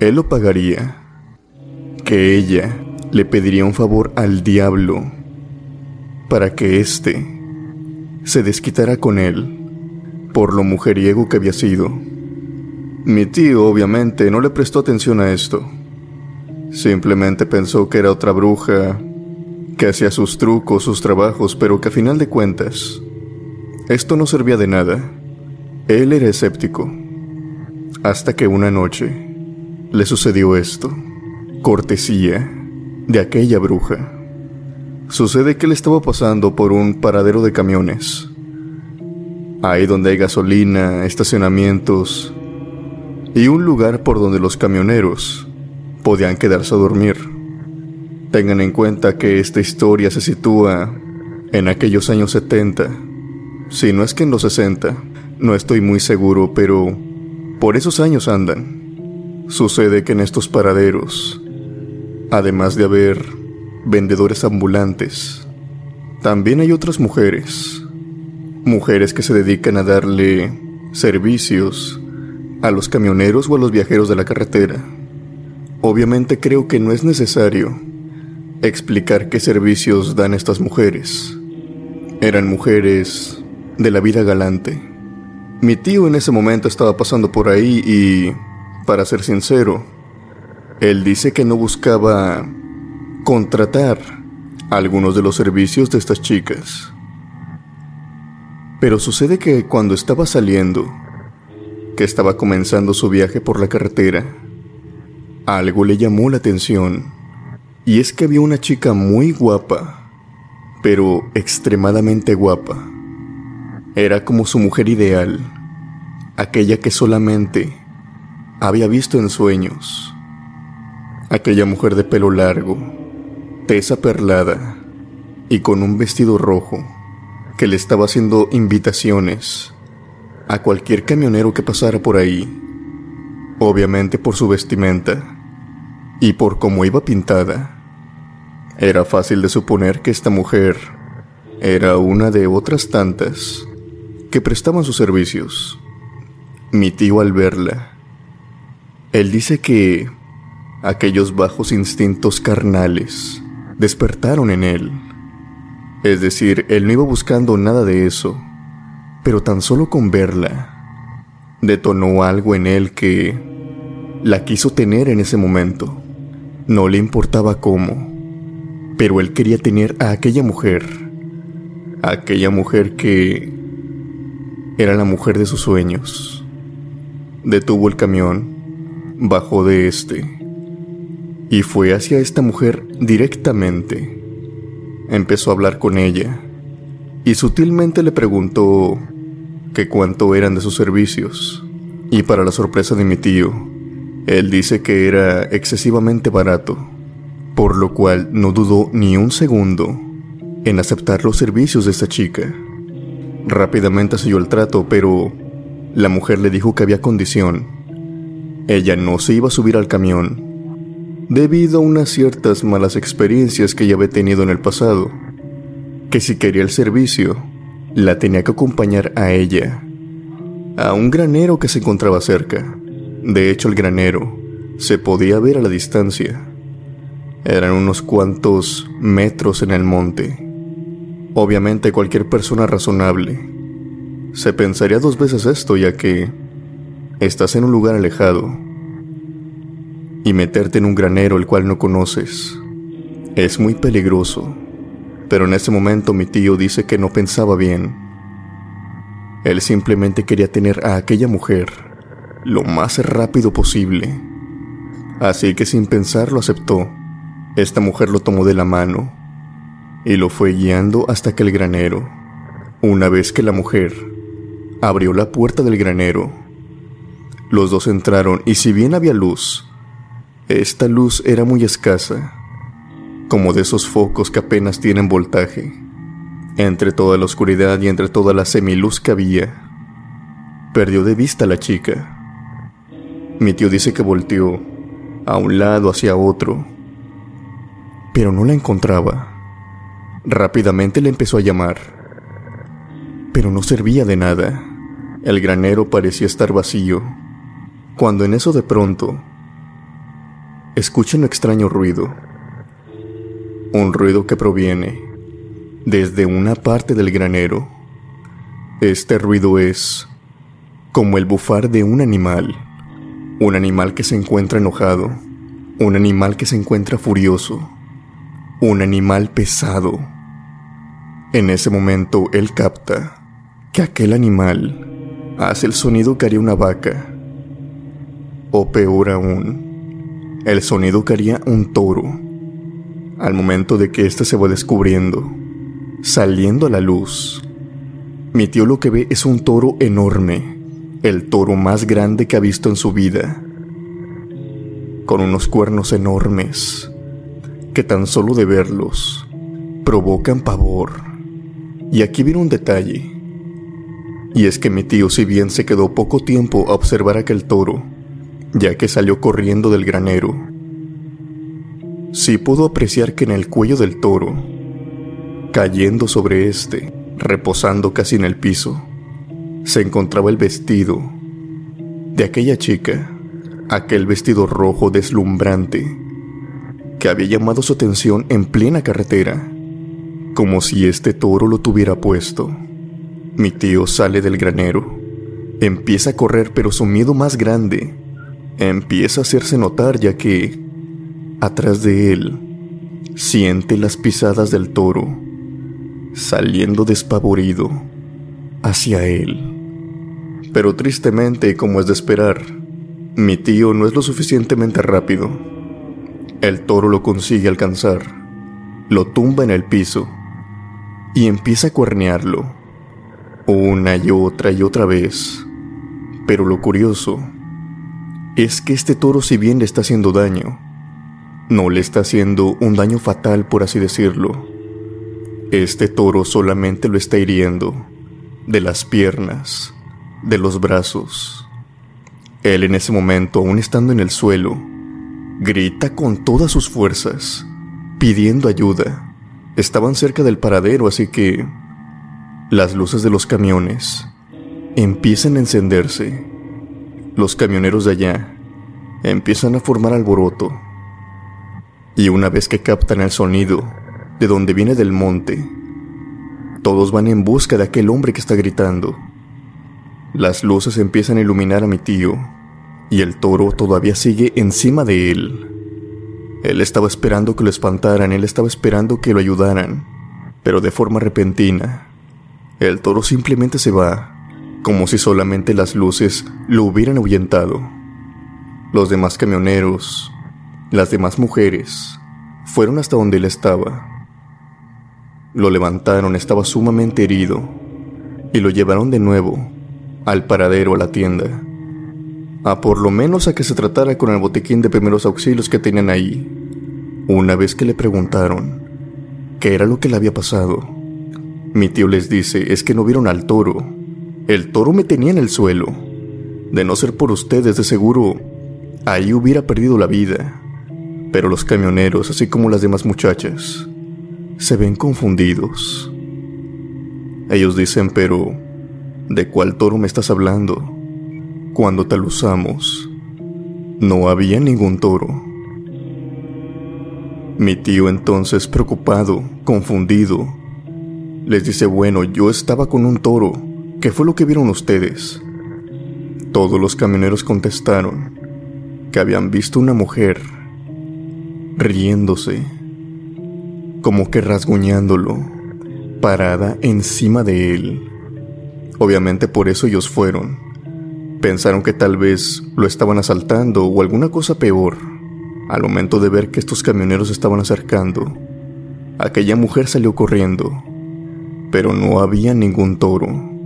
él lo pagaría, que ella le pediría un favor al diablo para que éste se desquitara con él por lo mujeriego que había sido. Mi tío obviamente no le prestó atención a esto. Simplemente pensó que era otra bruja que hacía sus trucos, sus trabajos, pero que a final de cuentas, esto no servía de nada. Él era escéptico. Hasta que una noche le sucedió esto. Cortesía de aquella bruja. Sucede que él estaba pasando por un paradero de camiones. Ahí donde hay gasolina, estacionamientos y un lugar por donde los camioneros podían quedarse a dormir. Tengan en cuenta que esta historia se sitúa en aquellos años 70. Si no es que en los 60, no estoy muy seguro, pero por esos años andan. Sucede que en estos paraderos, además de haber vendedores ambulantes, también hay otras mujeres. Mujeres que se dedican a darle servicios a los camioneros o a los viajeros de la carretera. Obviamente creo que no es necesario explicar qué servicios dan estas mujeres. Eran mujeres de la vida galante. Mi tío en ese momento estaba pasando por ahí y, para ser sincero, él dice que no buscaba contratar algunos de los servicios de estas chicas. Pero sucede que cuando estaba saliendo, que estaba comenzando su viaje por la carretera, algo le llamó la atención y es que había una chica muy guapa, pero extremadamente guapa. Era como su mujer ideal, aquella que solamente había visto en sueños. Aquella mujer de pelo largo, tesa perlada y con un vestido rojo que le estaba haciendo invitaciones a cualquier camionero que pasara por ahí, obviamente por su vestimenta y por cómo iba pintada. Era fácil de suponer que esta mujer era una de otras tantas que prestaban sus servicios. Mi tío al verla, él dice que aquellos bajos instintos carnales despertaron en él. Es decir, él no iba buscando nada de eso, pero tan solo con verla, detonó algo en él que la quiso tener en ese momento. No le importaba cómo pero él quería tener a aquella mujer, aquella mujer que era la mujer de sus sueños. Detuvo el camión, bajó de este y fue hacia esta mujer directamente. Empezó a hablar con ella y sutilmente le preguntó que cuánto eran de sus servicios. Y para la sorpresa de mi tío, él dice que era excesivamente barato por lo cual no dudó ni un segundo en aceptar los servicios de esta chica. Rápidamente selló el trato, pero la mujer le dijo que había condición. Ella no se iba a subir al camión, debido a unas ciertas malas experiencias que ya había tenido en el pasado, que si quería el servicio, la tenía que acompañar a ella, a un granero que se encontraba cerca. De hecho, el granero se podía ver a la distancia. Eran unos cuantos metros en el monte. Obviamente cualquier persona razonable se pensaría dos veces esto ya que estás en un lugar alejado y meterte en un granero el cual no conoces es muy peligroso. Pero en ese momento mi tío dice que no pensaba bien. Él simplemente quería tener a aquella mujer lo más rápido posible. Así que sin pensarlo aceptó. Esta mujer lo tomó de la mano y lo fue guiando hasta aquel granero. Una vez que la mujer abrió la puerta del granero, los dos entraron y si bien había luz, Esta luz era muy escasa, como de esos focos que apenas tienen voltaje. Entre toda la oscuridad y entre toda la semiluz que había, perdió de vista a la chica. Mi tío dice que volteó a un lado hacia otro, pero no la encontraba. Rápidamente le empezó a llamar, pero no servía de nada. El granero parecía estar vacío, cuando en eso de pronto escucha un extraño ruido. Un ruido que proviene desde una parte del granero. Este ruido es como el bufar de un animal. Un animal que se encuentra enojado. Un animal que se encuentra furioso. Un animal pesado. En ese momento él capta que aquel animal hace el sonido que haría una vaca. O peor aún, el sonido que haría un toro. Al momento de que éste se va descubriendo, saliendo a la luz, mi tío lo que ve es un toro enorme el toro más grande que ha visto en su vida, con unos cuernos enormes que tan solo de verlos provocan pavor. Y aquí viene un detalle, y es que mi tío si bien se quedó poco tiempo a observar aquel toro, ya que salió corriendo del granero, sí pudo apreciar que en el cuello del toro, cayendo sobre este, reposando casi en el piso, se encontraba el vestido de aquella chica, aquel vestido rojo deslumbrante que había llamado su atención en plena carretera, como si este toro lo tuviera puesto. Mi tío sale del granero, empieza a correr, pero su miedo más grande empieza a hacerse notar ya que, atrás de él, siente las pisadas del toro, saliendo despavorido hacia él. Pero tristemente, como es de esperar, mi tío no es lo suficientemente rápido. El toro lo consigue alcanzar, lo tumba en el piso y empieza a cuernearlo, una y otra y otra vez. Pero lo curioso es que este toro si bien le está haciendo daño, no le está haciendo un daño fatal por así decirlo. Este toro solamente lo está hiriendo de las piernas, de los brazos. Él en ese momento, aún estando en el suelo, grita con todas sus fuerzas, pidiendo ayuda. Estaban cerca del paradero, así que las luces de los camiones empiezan a encenderse. Los camioneros de allá empiezan a formar alboroto. Y una vez que captan el sonido de donde viene del monte, todos van en busca de aquel hombre que está gritando. Las luces empiezan a iluminar a mi tío, y el toro todavía sigue encima de él. Él estaba esperando que lo espantaran, él estaba esperando que lo ayudaran, pero de forma repentina, el toro simplemente se va, como si solamente las luces lo hubieran ahuyentado. Los demás camioneros, las demás mujeres, fueron hasta donde él estaba. Lo levantaron, estaba sumamente herido, y lo llevaron de nuevo al paradero a la tienda, a por lo menos a que se tratara con el botiquín de primeros auxilios que tenían ahí. Una vez que le preguntaron qué era lo que le había pasado, mi tío les dice, es que no vieron al toro. El toro me tenía en el suelo. De no ser por ustedes, de seguro, ahí hubiera perdido la vida. Pero los camioneros, así como las demás muchachas, se ven confundidos. Ellos dicen, pero ¿De cuál toro me estás hablando? Cuando tal usamos, no había ningún toro. Mi tío entonces, preocupado, confundido, les dice, bueno, yo estaba con un toro. ¿Qué fue lo que vieron ustedes? Todos los camioneros contestaron que habían visto una mujer riéndose, como que rasguñándolo, parada encima de él. Obviamente por eso ellos fueron. Pensaron que tal vez lo estaban asaltando o alguna cosa peor. Al momento de ver que estos camioneros estaban acercando, aquella mujer salió corriendo, pero no había ningún toro.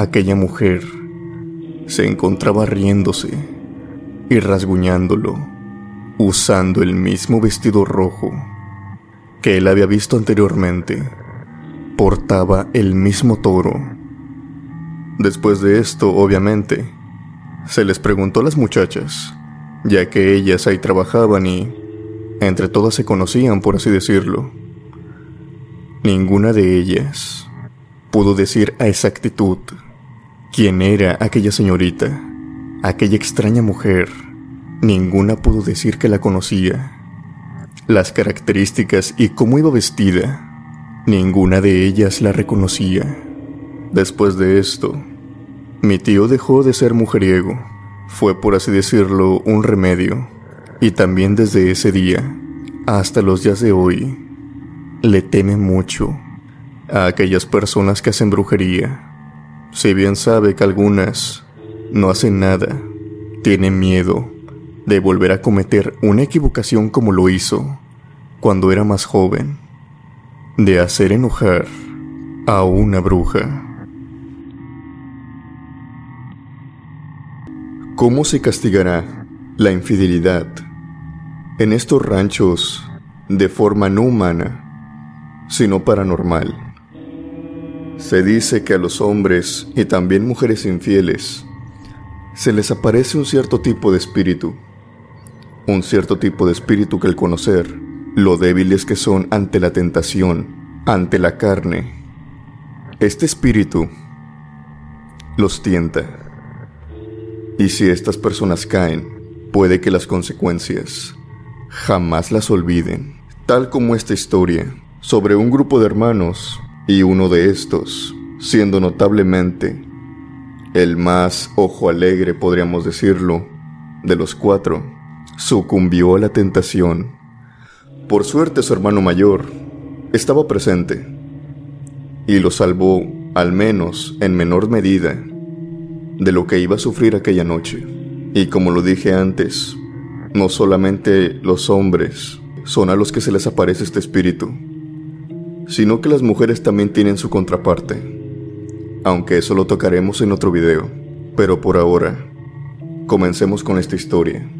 Aquella mujer se encontraba riéndose y rasguñándolo usando el mismo vestido rojo que él había visto anteriormente. Portaba el mismo toro. Después de esto, obviamente, se les preguntó a las muchachas, ya que ellas ahí trabajaban y entre todas se conocían, por así decirlo. Ninguna de ellas pudo decir a exactitud quién era aquella señorita, aquella extraña mujer. Ninguna pudo decir que la conocía. Las características y cómo iba vestida, ninguna de ellas la reconocía. Después de esto, mi tío dejó de ser mujeriego. Fue, por así decirlo, un remedio. Y también desde ese día, hasta los días de hoy, le teme mucho a aquellas personas que hacen brujería. Si bien sabe que algunas no hacen nada, tiene miedo de volver a cometer una equivocación como lo hizo cuando era más joven, de hacer enojar a una bruja. ¿Cómo se castigará la infidelidad en estos ranchos de forma no humana, sino paranormal? Se dice que a los hombres y también mujeres infieles se les aparece un cierto tipo de espíritu, un cierto tipo de espíritu que al conocer lo débiles que son ante la tentación, ante la carne, este espíritu los tienta. Y si estas personas caen, puede que las consecuencias jamás las olviden, tal como esta historia sobre un grupo de hermanos y uno de estos, siendo notablemente el más ojo alegre, podríamos decirlo, de los cuatro, sucumbió a la tentación. Por suerte su hermano mayor estaba presente y lo salvó, al menos en menor medida, de lo que iba a sufrir aquella noche. Y como lo dije antes, no solamente los hombres son a los que se les aparece este espíritu, sino que las mujeres también tienen su contraparte. Aunque eso lo tocaremos en otro video. Pero por ahora, comencemos con esta historia.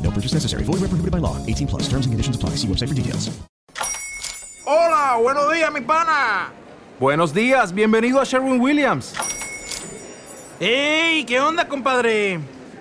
Purchase necessary. Void where prohibited by law. 18 plus. Terms and conditions apply. See website for details. Hola, buenos días, mi pana. Buenos días, bienvenido a Sherwin Williams. ¡Ey! ¿Qué onda, compadre?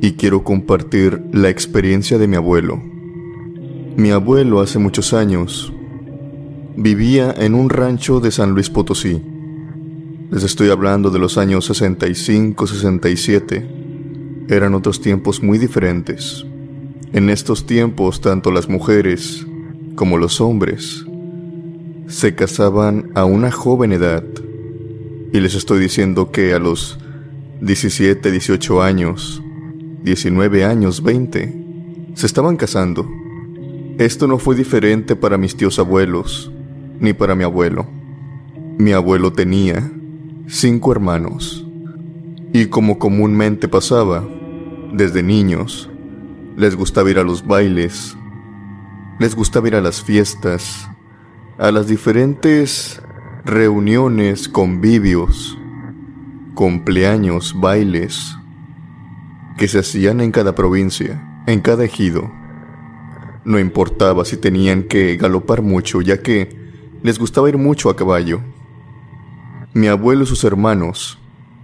y quiero compartir la experiencia de mi abuelo. Mi abuelo hace muchos años vivía en un rancho de San Luis Potosí. Les estoy hablando de los años 65-67. Eran otros tiempos muy diferentes. En estos tiempos tanto las mujeres como los hombres se casaban a una joven edad. Y les estoy diciendo que a los 17, 18 años, 19 años, 20, se estaban casando. Esto no fue diferente para mis tíos abuelos, ni para mi abuelo. Mi abuelo tenía cinco hermanos, y como comúnmente pasaba, desde niños, les gustaba ir a los bailes, les gustaba ir a las fiestas, a las diferentes reuniones, convivios, cumpleaños, bailes que se hacían en cada provincia, en cada ejido. No importaba si tenían que galopar mucho, ya que les gustaba ir mucho a caballo. Mi abuelo y sus hermanos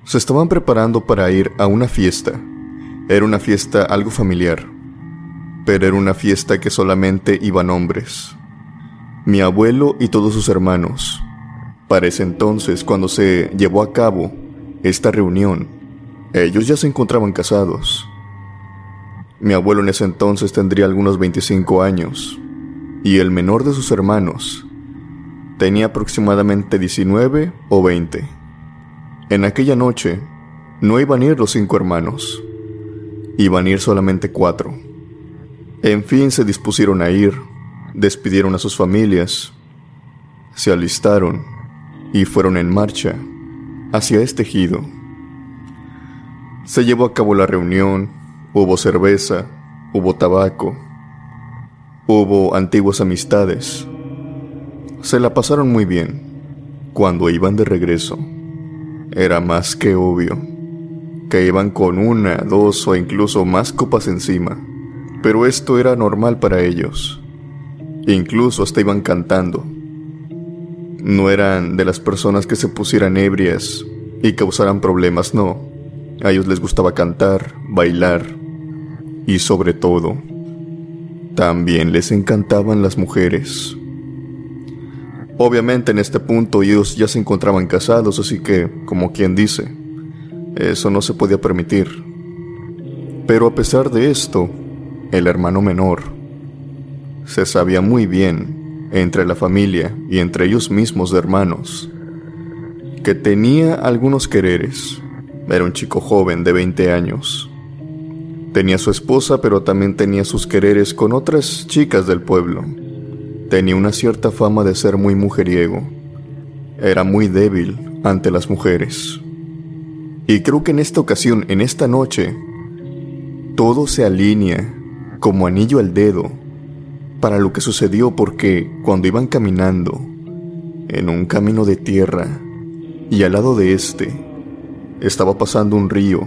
se estaban preparando para ir a una fiesta. Era una fiesta algo familiar, pero era una fiesta que solamente iban hombres. mi abuelo y todos sus hermanos. Para ese entonces, cuando se llevó a cabo esta reunión, ellos ya se encontraban casados. Mi abuelo en ese entonces tendría algunos 25 años y el menor de sus hermanos tenía aproximadamente 19 o 20. En aquella noche no iban a ir los cinco hermanos, iban a ir solamente cuatro. En fin se dispusieron a ir, despidieron a sus familias, se alistaron y fueron en marcha hacia este ejido. Se llevó a cabo la reunión, hubo cerveza, hubo tabaco, hubo antiguas amistades. Se la pasaron muy bien. Cuando iban de regreso, era más que obvio que iban con una, dos o incluso más copas encima. Pero esto era normal para ellos. Incluso hasta iban cantando. No eran de las personas que se pusieran ebrias y causaran problemas, no. A ellos les gustaba cantar, bailar y sobre todo, también les encantaban las mujeres. Obviamente en este punto ellos ya se encontraban casados, así que, como quien dice, eso no se podía permitir. Pero a pesar de esto, el hermano menor se sabía muy bien entre la familia y entre ellos mismos de hermanos que tenía algunos quereres. Era un chico joven de 20 años. Tenía su esposa, pero también tenía sus quereres con otras chicas del pueblo. Tenía una cierta fama de ser muy mujeriego. Era muy débil ante las mujeres. Y creo que en esta ocasión, en esta noche, todo se alinea como anillo al dedo para lo que sucedió porque cuando iban caminando en un camino de tierra y al lado de este estaba pasando un río,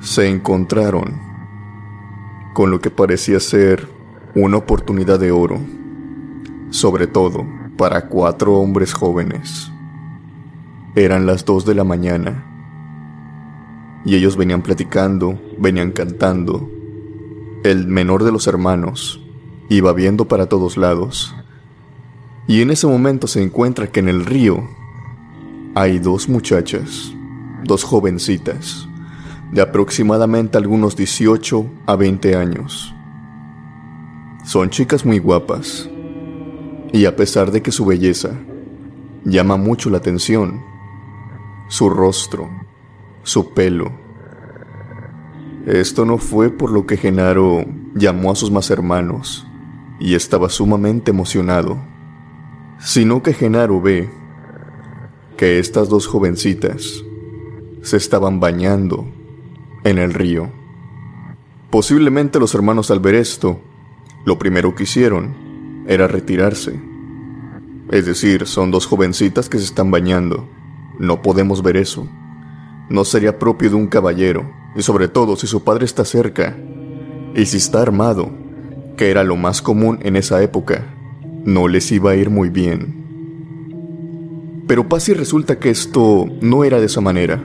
se encontraron con lo que parecía ser una oportunidad de oro, sobre todo para cuatro hombres jóvenes. Eran las dos de la mañana y ellos venían platicando, venían cantando. El menor de los hermanos iba viendo para todos lados. Y en ese momento se encuentra que en el río hay dos muchachas, dos jovencitas, de aproximadamente algunos 18 a 20 años. Son chicas muy guapas, y a pesar de que su belleza llama mucho la atención, su rostro, su pelo. Esto no fue por lo que Genaro llamó a sus más hermanos y estaba sumamente emocionado, sino que Genaro ve que estas dos jovencitas se estaban bañando en el río. Posiblemente los hermanos al ver esto, lo primero que hicieron era retirarse. Es decir, son dos jovencitas que se están bañando. No podemos ver eso no sería propio de un caballero, y sobre todo si su padre está cerca, y si está armado, que era lo más común en esa época, no les iba a ir muy bien. Pero pasa resulta que esto no era de esa manera.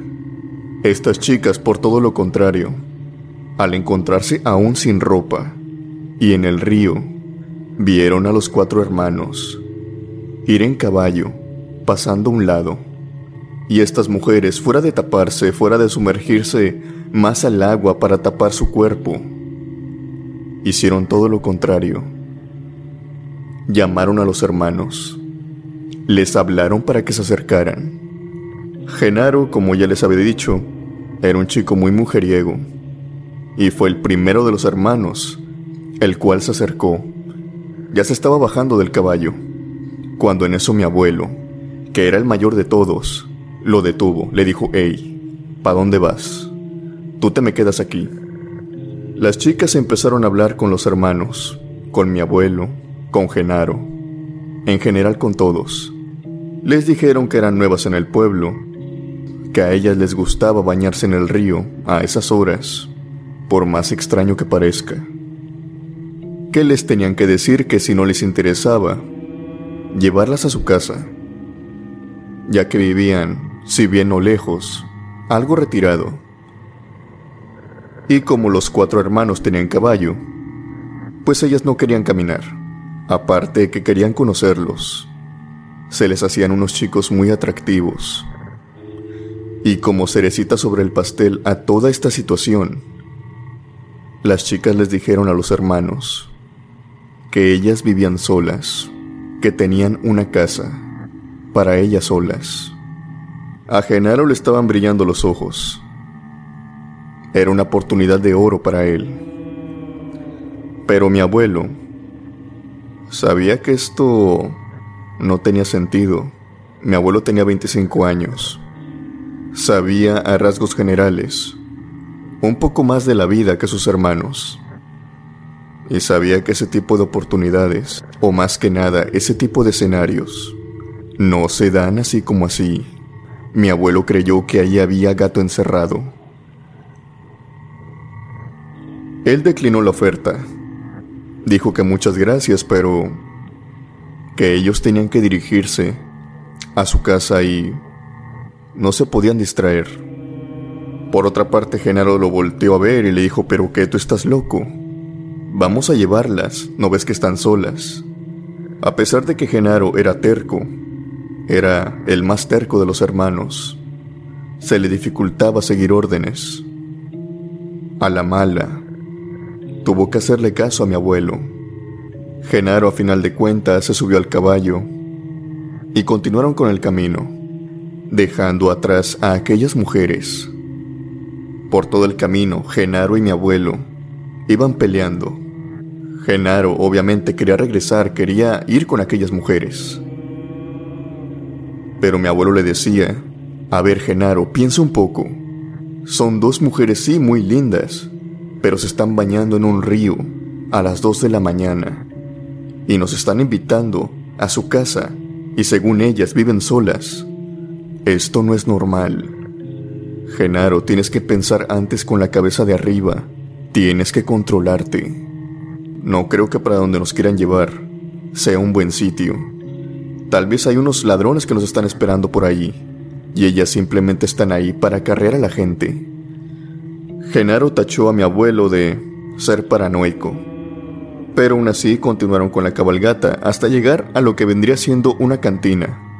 Estas chicas, por todo lo contrario, al encontrarse aún sin ropa y en el río, vieron a los cuatro hermanos ir en caballo, pasando un lado y estas mujeres, fuera de taparse, fuera de sumergirse más al agua para tapar su cuerpo, hicieron todo lo contrario. Llamaron a los hermanos. Les hablaron para que se acercaran. Genaro, como ya les había dicho, era un chico muy mujeriego, y fue el primero de los hermanos, el cual se acercó. Ya se estaba bajando del caballo, cuando en eso mi abuelo, que era el mayor de todos, lo detuvo, le dijo, hey, ¿pa dónde vas? Tú te me quedas aquí. Las chicas empezaron a hablar con los hermanos, con mi abuelo, con Genaro, en general con todos. Les dijeron que eran nuevas en el pueblo, que a ellas les gustaba bañarse en el río a esas horas, por más extraño que parezca. Que les tenían que decir que si no les interesaba, llevarlas a su casa, ya que vivían si bien no lejos, algo retirado. Y como los cuatro hermanos tenían caballo, pues ellas no querían caminar, Aparte que querían conocerlos, se les hacían unos chicos muy atractivos. Y como cerecita sobre el pastel a toda esta situación, las chicas les dijeron a los hermanos que ellas vivían solas, que tenían una casa para ellas solas. A Genaro le estaban brillando los ojos. Era una oportunidad de oro para él. Pero mi abuelo sabía que esto no tenía sentido. Mi abuelo tenía 25 años. Sabía a rasgos generales un poco más de la vida que sus hermanos. Y sabía que ese tipo de oportunidades, o más que nada ese tipo de escenarios, no se dan así como así. Mi abuelo creyó que ahí había gato encerrado. Él declinó la oferta. Dijo que muchas gracias, pero que ellos tenían que dirigirse a su casa y no se podían distraer. Por otra parte, Genaro lo volteó a ver y le dijo, pero qué, tú estás loco. Vamos a llevarlas, ¿no ves que están solas? A pesar de que Genaro era terco, era el más terco de los hermanos, se le dificultaba seguir órdenes. A la mala, tuvo que hacerle caso a mi abuelo. Genaro, a final de cuentas, se subió al caballo y continuaron con el camino, dejando atrás a aquellas mujeres. Por todo el camino, Genaro y mi abuelo iban peleando. Genaro obviamente quería regresar, quería ir con aquellas mujeres. Pero mi abuelo le decía, a ver Genaro, piensa un poco. Son dos mujeres sí muy lindas, pero se están bañando en un río a las dos de la mañana y nos están invitando a su casa y según ellas viven solas. Esto no es normal. Genaro, tienes que pensar antes con la cabeza de arriba. Tienes que controlarte. No creo que para donde nos quieran llevar sea un buen sitio. Tal vez hay unos ladrones que nos están esperando por ahí, y ellas simplemente están ahí para acarrear a la gente. Genaro tachó a mi abuelo de ser paranoico pero aún así continuaron con la cabalgata hasta llegar a lo que vendría siendo una cantina,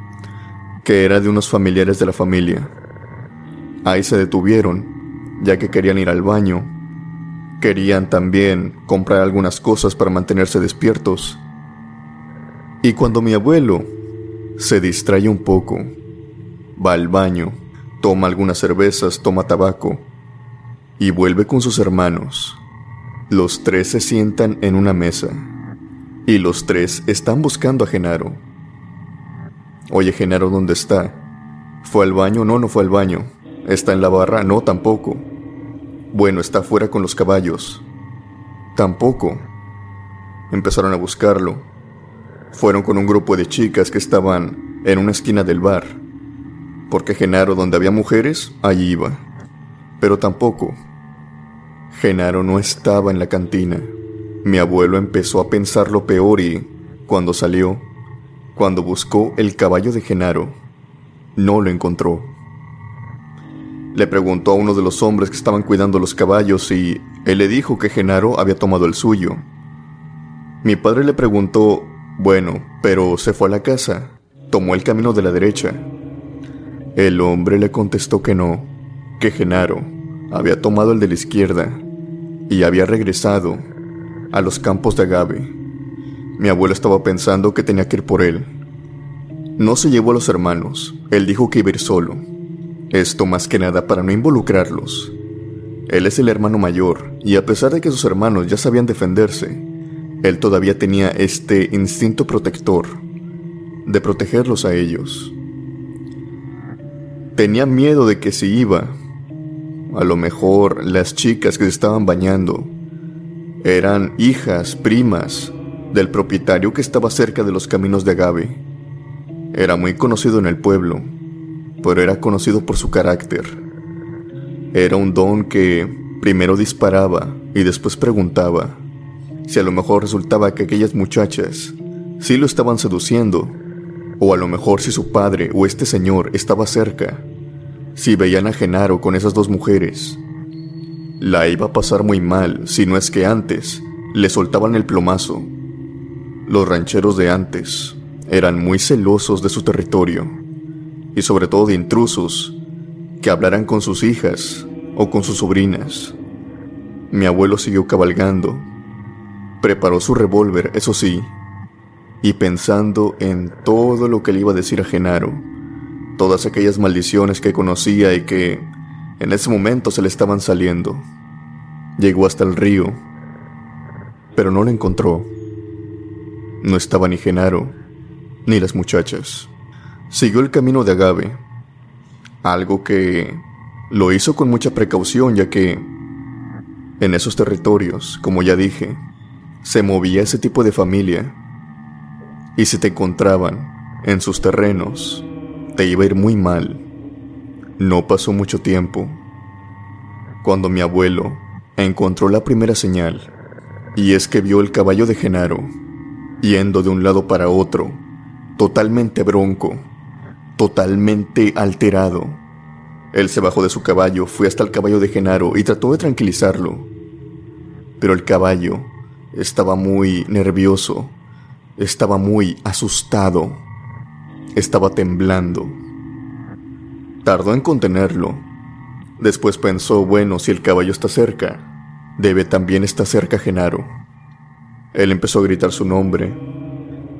que era de unos familiares de la familia. Ahí se detuvieron, ya que querían ir al baño, querían también comprar algunas cosas para mantenerse despiertos. Y cuando mi abuelo se distrae un poco, va al baño, toma algunas cervezas, toma tabaco y vuelve con sus hermanos. Los tres se sientan en una mesa y los tres están buscando a Genaro. Oye, Genaro, ¿dónde está? ¿Fue al baño? No, no fue al baño. ¿Está en la barra? No, tampoco. Bueno, está fuera con los caballos. Tampoco. Empezaron a buscarlo. Fueron con un grupo de chicas que estaban en una esquina del bar. Porque Genaro, donde había mujeres, allí iba. Pero tampoco. Genaro no estaba en la cantina. Mi abuelo empezó a pensar lo peor y, cuando salió, cuando buscó el caballo de Genaro, no lo encontró. Le preguntó a uno de los hombres que estaban cuidando los caballos y él le dijo que Genaro había tomado el suyo. Mi padre le preguntó, bueno, pero se fue a la casa, tomó el camino de la derecha. El hombre le contestó que no, que Genaro había tomado el de la izquierda y había regresado a los campos de agave. Mi abuelo estaba pensando que tenía que ir por él. No se llevó a los hermanos, él dijo que iba a ir solo. Esto más que nada para no involucrarlos. Él es el hermano mayor, y a pesar de que sus hermanos ya sabían defenderse, él todavía tenía este instinto protector de protegerlos a ellos. Tenía miedo de que si iba, a lo mejor las chicas que se estaban bañando eran hijas, primas del propietario que estaba cerca de los caminos de agave. Era muy conocido en el pueblo, pero era conocido por su carácter. Era un don que primero disparaba y después preguntaba si a lo mejor resultaba que aquellas muchachas sí lo estaban seduciendo, o a lo mejor si su padre o este señor estaba cerca si veían a Genaro con esas dos mujeres. La iba a pasar muy mal, si no es que antes le soltaban el plomazo. Los rancheros de antes eran muy celosos de su territorio y sobre todo de intrusos que hablaran con sus hijas o con sus sobrinas. Mi abuelo siguió cabalgando, preparó su revólver, eso sí, y pensando en todo lo que le iba a decir a Genaro, todas aquellas maldiciones que conocía y que en ese momento se le estaban saliendo. Llegó hasta el río, pero no lo encontró. No estaba ni Genaro, ni las muchachas. Siguió el camino de Agave, algo que lo hizo con mucha precaución ya que en esos territorios, como ya dije, se movía ese tipo de familia. Y si te encontraban en sus terrenos, te iba a ir muy mal. No pasó mucho tiempo cuando mi abuelo encontró la primera señal, y es que vio el caballo de Genaro yendo de un lado para otro, totalmente bronco, totalmente alterado. Él se bajó de su caballo, fue hasta el caballo de Genaro y trató de tranquilizarlo. Pero el caballo estaba muy nervioso, estaba muy asustado, estaba temblando. Tardó en contenerlo. Después pensó, bueno, si el caballo está cerca, debe también estar cerca Genaro. Él empezó a gritar su nombre,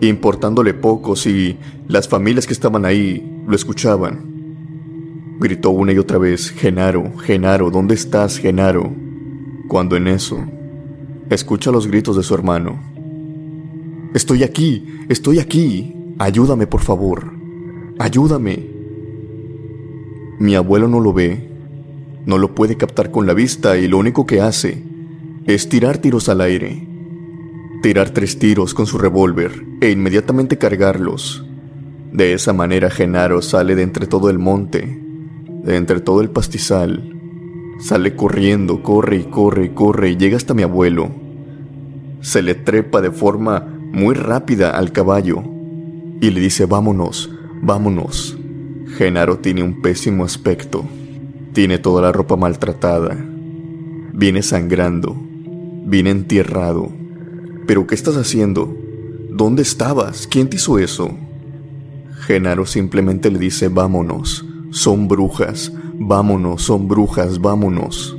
importándole poco si las familias que estaban ahí lo escuchaban. Gritó una y otra vez, Genaro, Genaro, ¿dónde estás, Genaro? Cuando en eso, escucha los gritos de su hermano. Estoy aquí, estoy aquí, ayúdame por favor, ayúdame. Mi abuelo no lo ve, no lo puede captar con la vista y lo único que hace es tirar tiros al aire tirar tres tiros con su revólver e inmediatamente cargarlos. De esa manera Genaro sale de entre todo el monte, de entre todo el pastizal. Sale corriendo, corre y corre y corre y llega hasta mi abuelo. Se le trepa de forma muy rápida al caballo y le dice vámonos, vámonos. Genaro tiene un pésimo aspecto. Tiene toda la ropa maltratada. Viene sangrando. Viene entierrado ¿Pero qué estás haciendo? ¿Dónde estabas? ¿Quién te hizo eso? Genaro simplemente le dice, vámonos, son brujas, vámonos, son brujas, vámonos.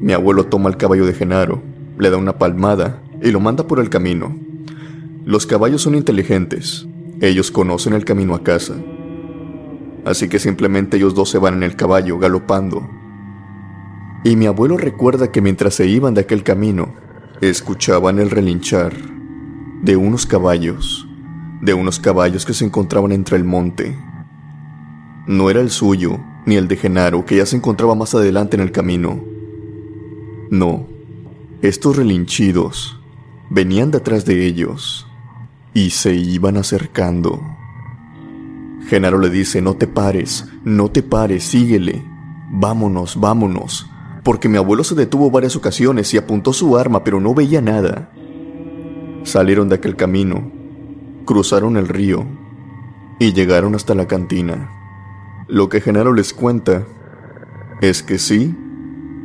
Mi abuelo toma el caballo de Genaro, le da una palmada y lo manda por el camino. Los caballos son inteligentes, ellos conocen el camino a casa. Así que simplemente ellos dos se van en el caballo, galopando. Y mi abuelo recuerda que mientras se iban de aquel camino, escuchaban el relinchar de unos caballos, de unos caballos que se encontraban entre el monte. No era el suyo, ni el de Genaro, que ya se encontraba más adelante en el camino. No, estos relinchidos venían detrás de ellos y se iban acercando. Genaro le dice, no te pares, no te pares, síguele, vámonos, vámonos porque mi abuelo se detuvo varias ocasiones y apuntó su arma, pero no veía nada. Salieron de aquel camino, cruzaron el río y llegaron hasta la cantina. Lo que Genaro les cuenta es que sí,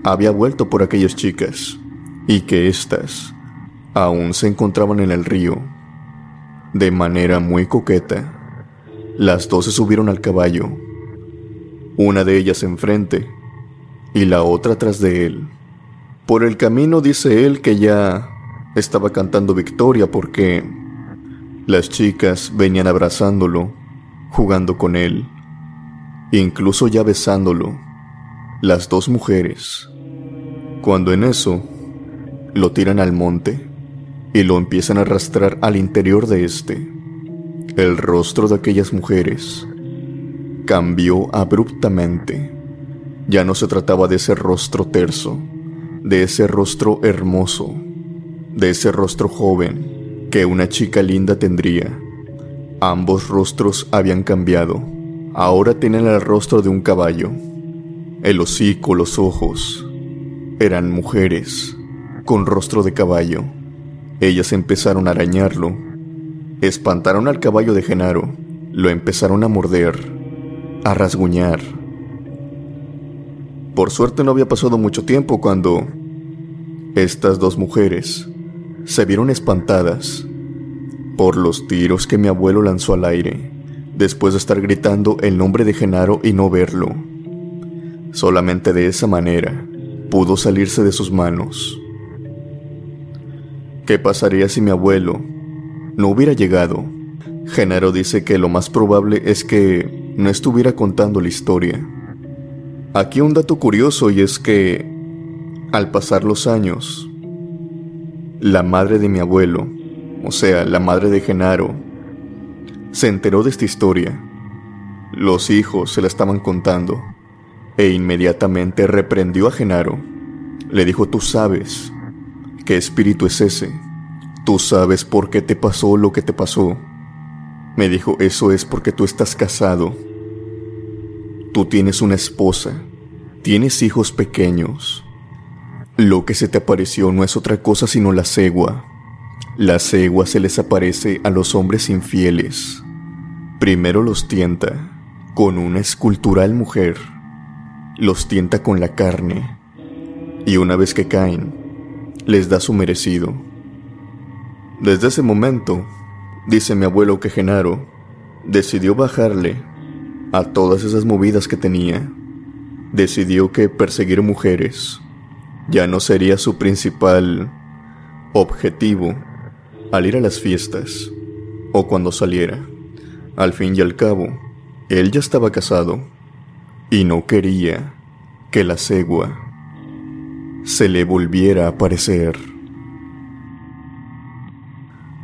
había vuelto por aquellas chicas y que éstas aún se encontraban en el río. De manera muy coqueta, las dos se subieron al caballo, una de ellas enfrente y la otra tras de él. Por el camino dice él que ya estaba cantando victoria porque las chicas venían abrazándolo, jugando con él, incluso ya besándolo, las dos mujeres. Cuando en eso lo tiran al monte y lo empiezan a arrastrar al interior de este, el rostro de aquellas mujeres cambió abruptamente ya no se trataba de ese rostro terso, de ese rostro hermoso, de ese rostro joven que una chica linda tendría. Ambos rostros habían cambiado. Ahora tenían el rostro de un caballo. El hocico, los ojos. Eran mujeres, con rostro de caballo. Ellas empezaron a arañarlo. Espantaron al caballo de Genaro. Lo empezaron a morder, a rasguñar por suerte no había pasado mucho tiempo cuando estas dos mujeres se vieron espantadas por los tiros que mi abuelo lanzó al aire, después de estar gritando el nombre de Genaro y no verlo. Solamente de esa manera pudo salirse de sus manos. ¿Qué pasaría si mi abuelo no hubiera llegado? Genaro dice que lo más probable es que no estuviera contando la historia. Aquí un dato curioso y es que, al pasar los años, la madre de mi abuelo, o sea, la madre de Genaro, se enteró de esta historia. Los hijos se la estaban contando e inmediatamente reprendió a Genaro. Le dijo, tú sabes qué espíritu es ese. Tú sabes por qué te pasó lo que te pasó. Me dijo, eso es porque tú estás casado. Tú tienes una esposa. Tienes hijos pequeños. Lo que se te apareció no es otra cosa sino la cegua. La cegua se les aparece a los hombres infieles. Primero los tienta con una escultural mujer los tienta con la carne, y una vez que caen, les da su merecido. Desde ese momento, dice mi abuelo que Genaro decidió bajarle a todas esas movidas que tenía. Decidió que perseguir mujeres ya no sería su principal objetivo al ir a las fiestas o cuando saliera. Al fin y al cabo, él ya estaba casado y no quería que la cegua se le volviera a aparecer.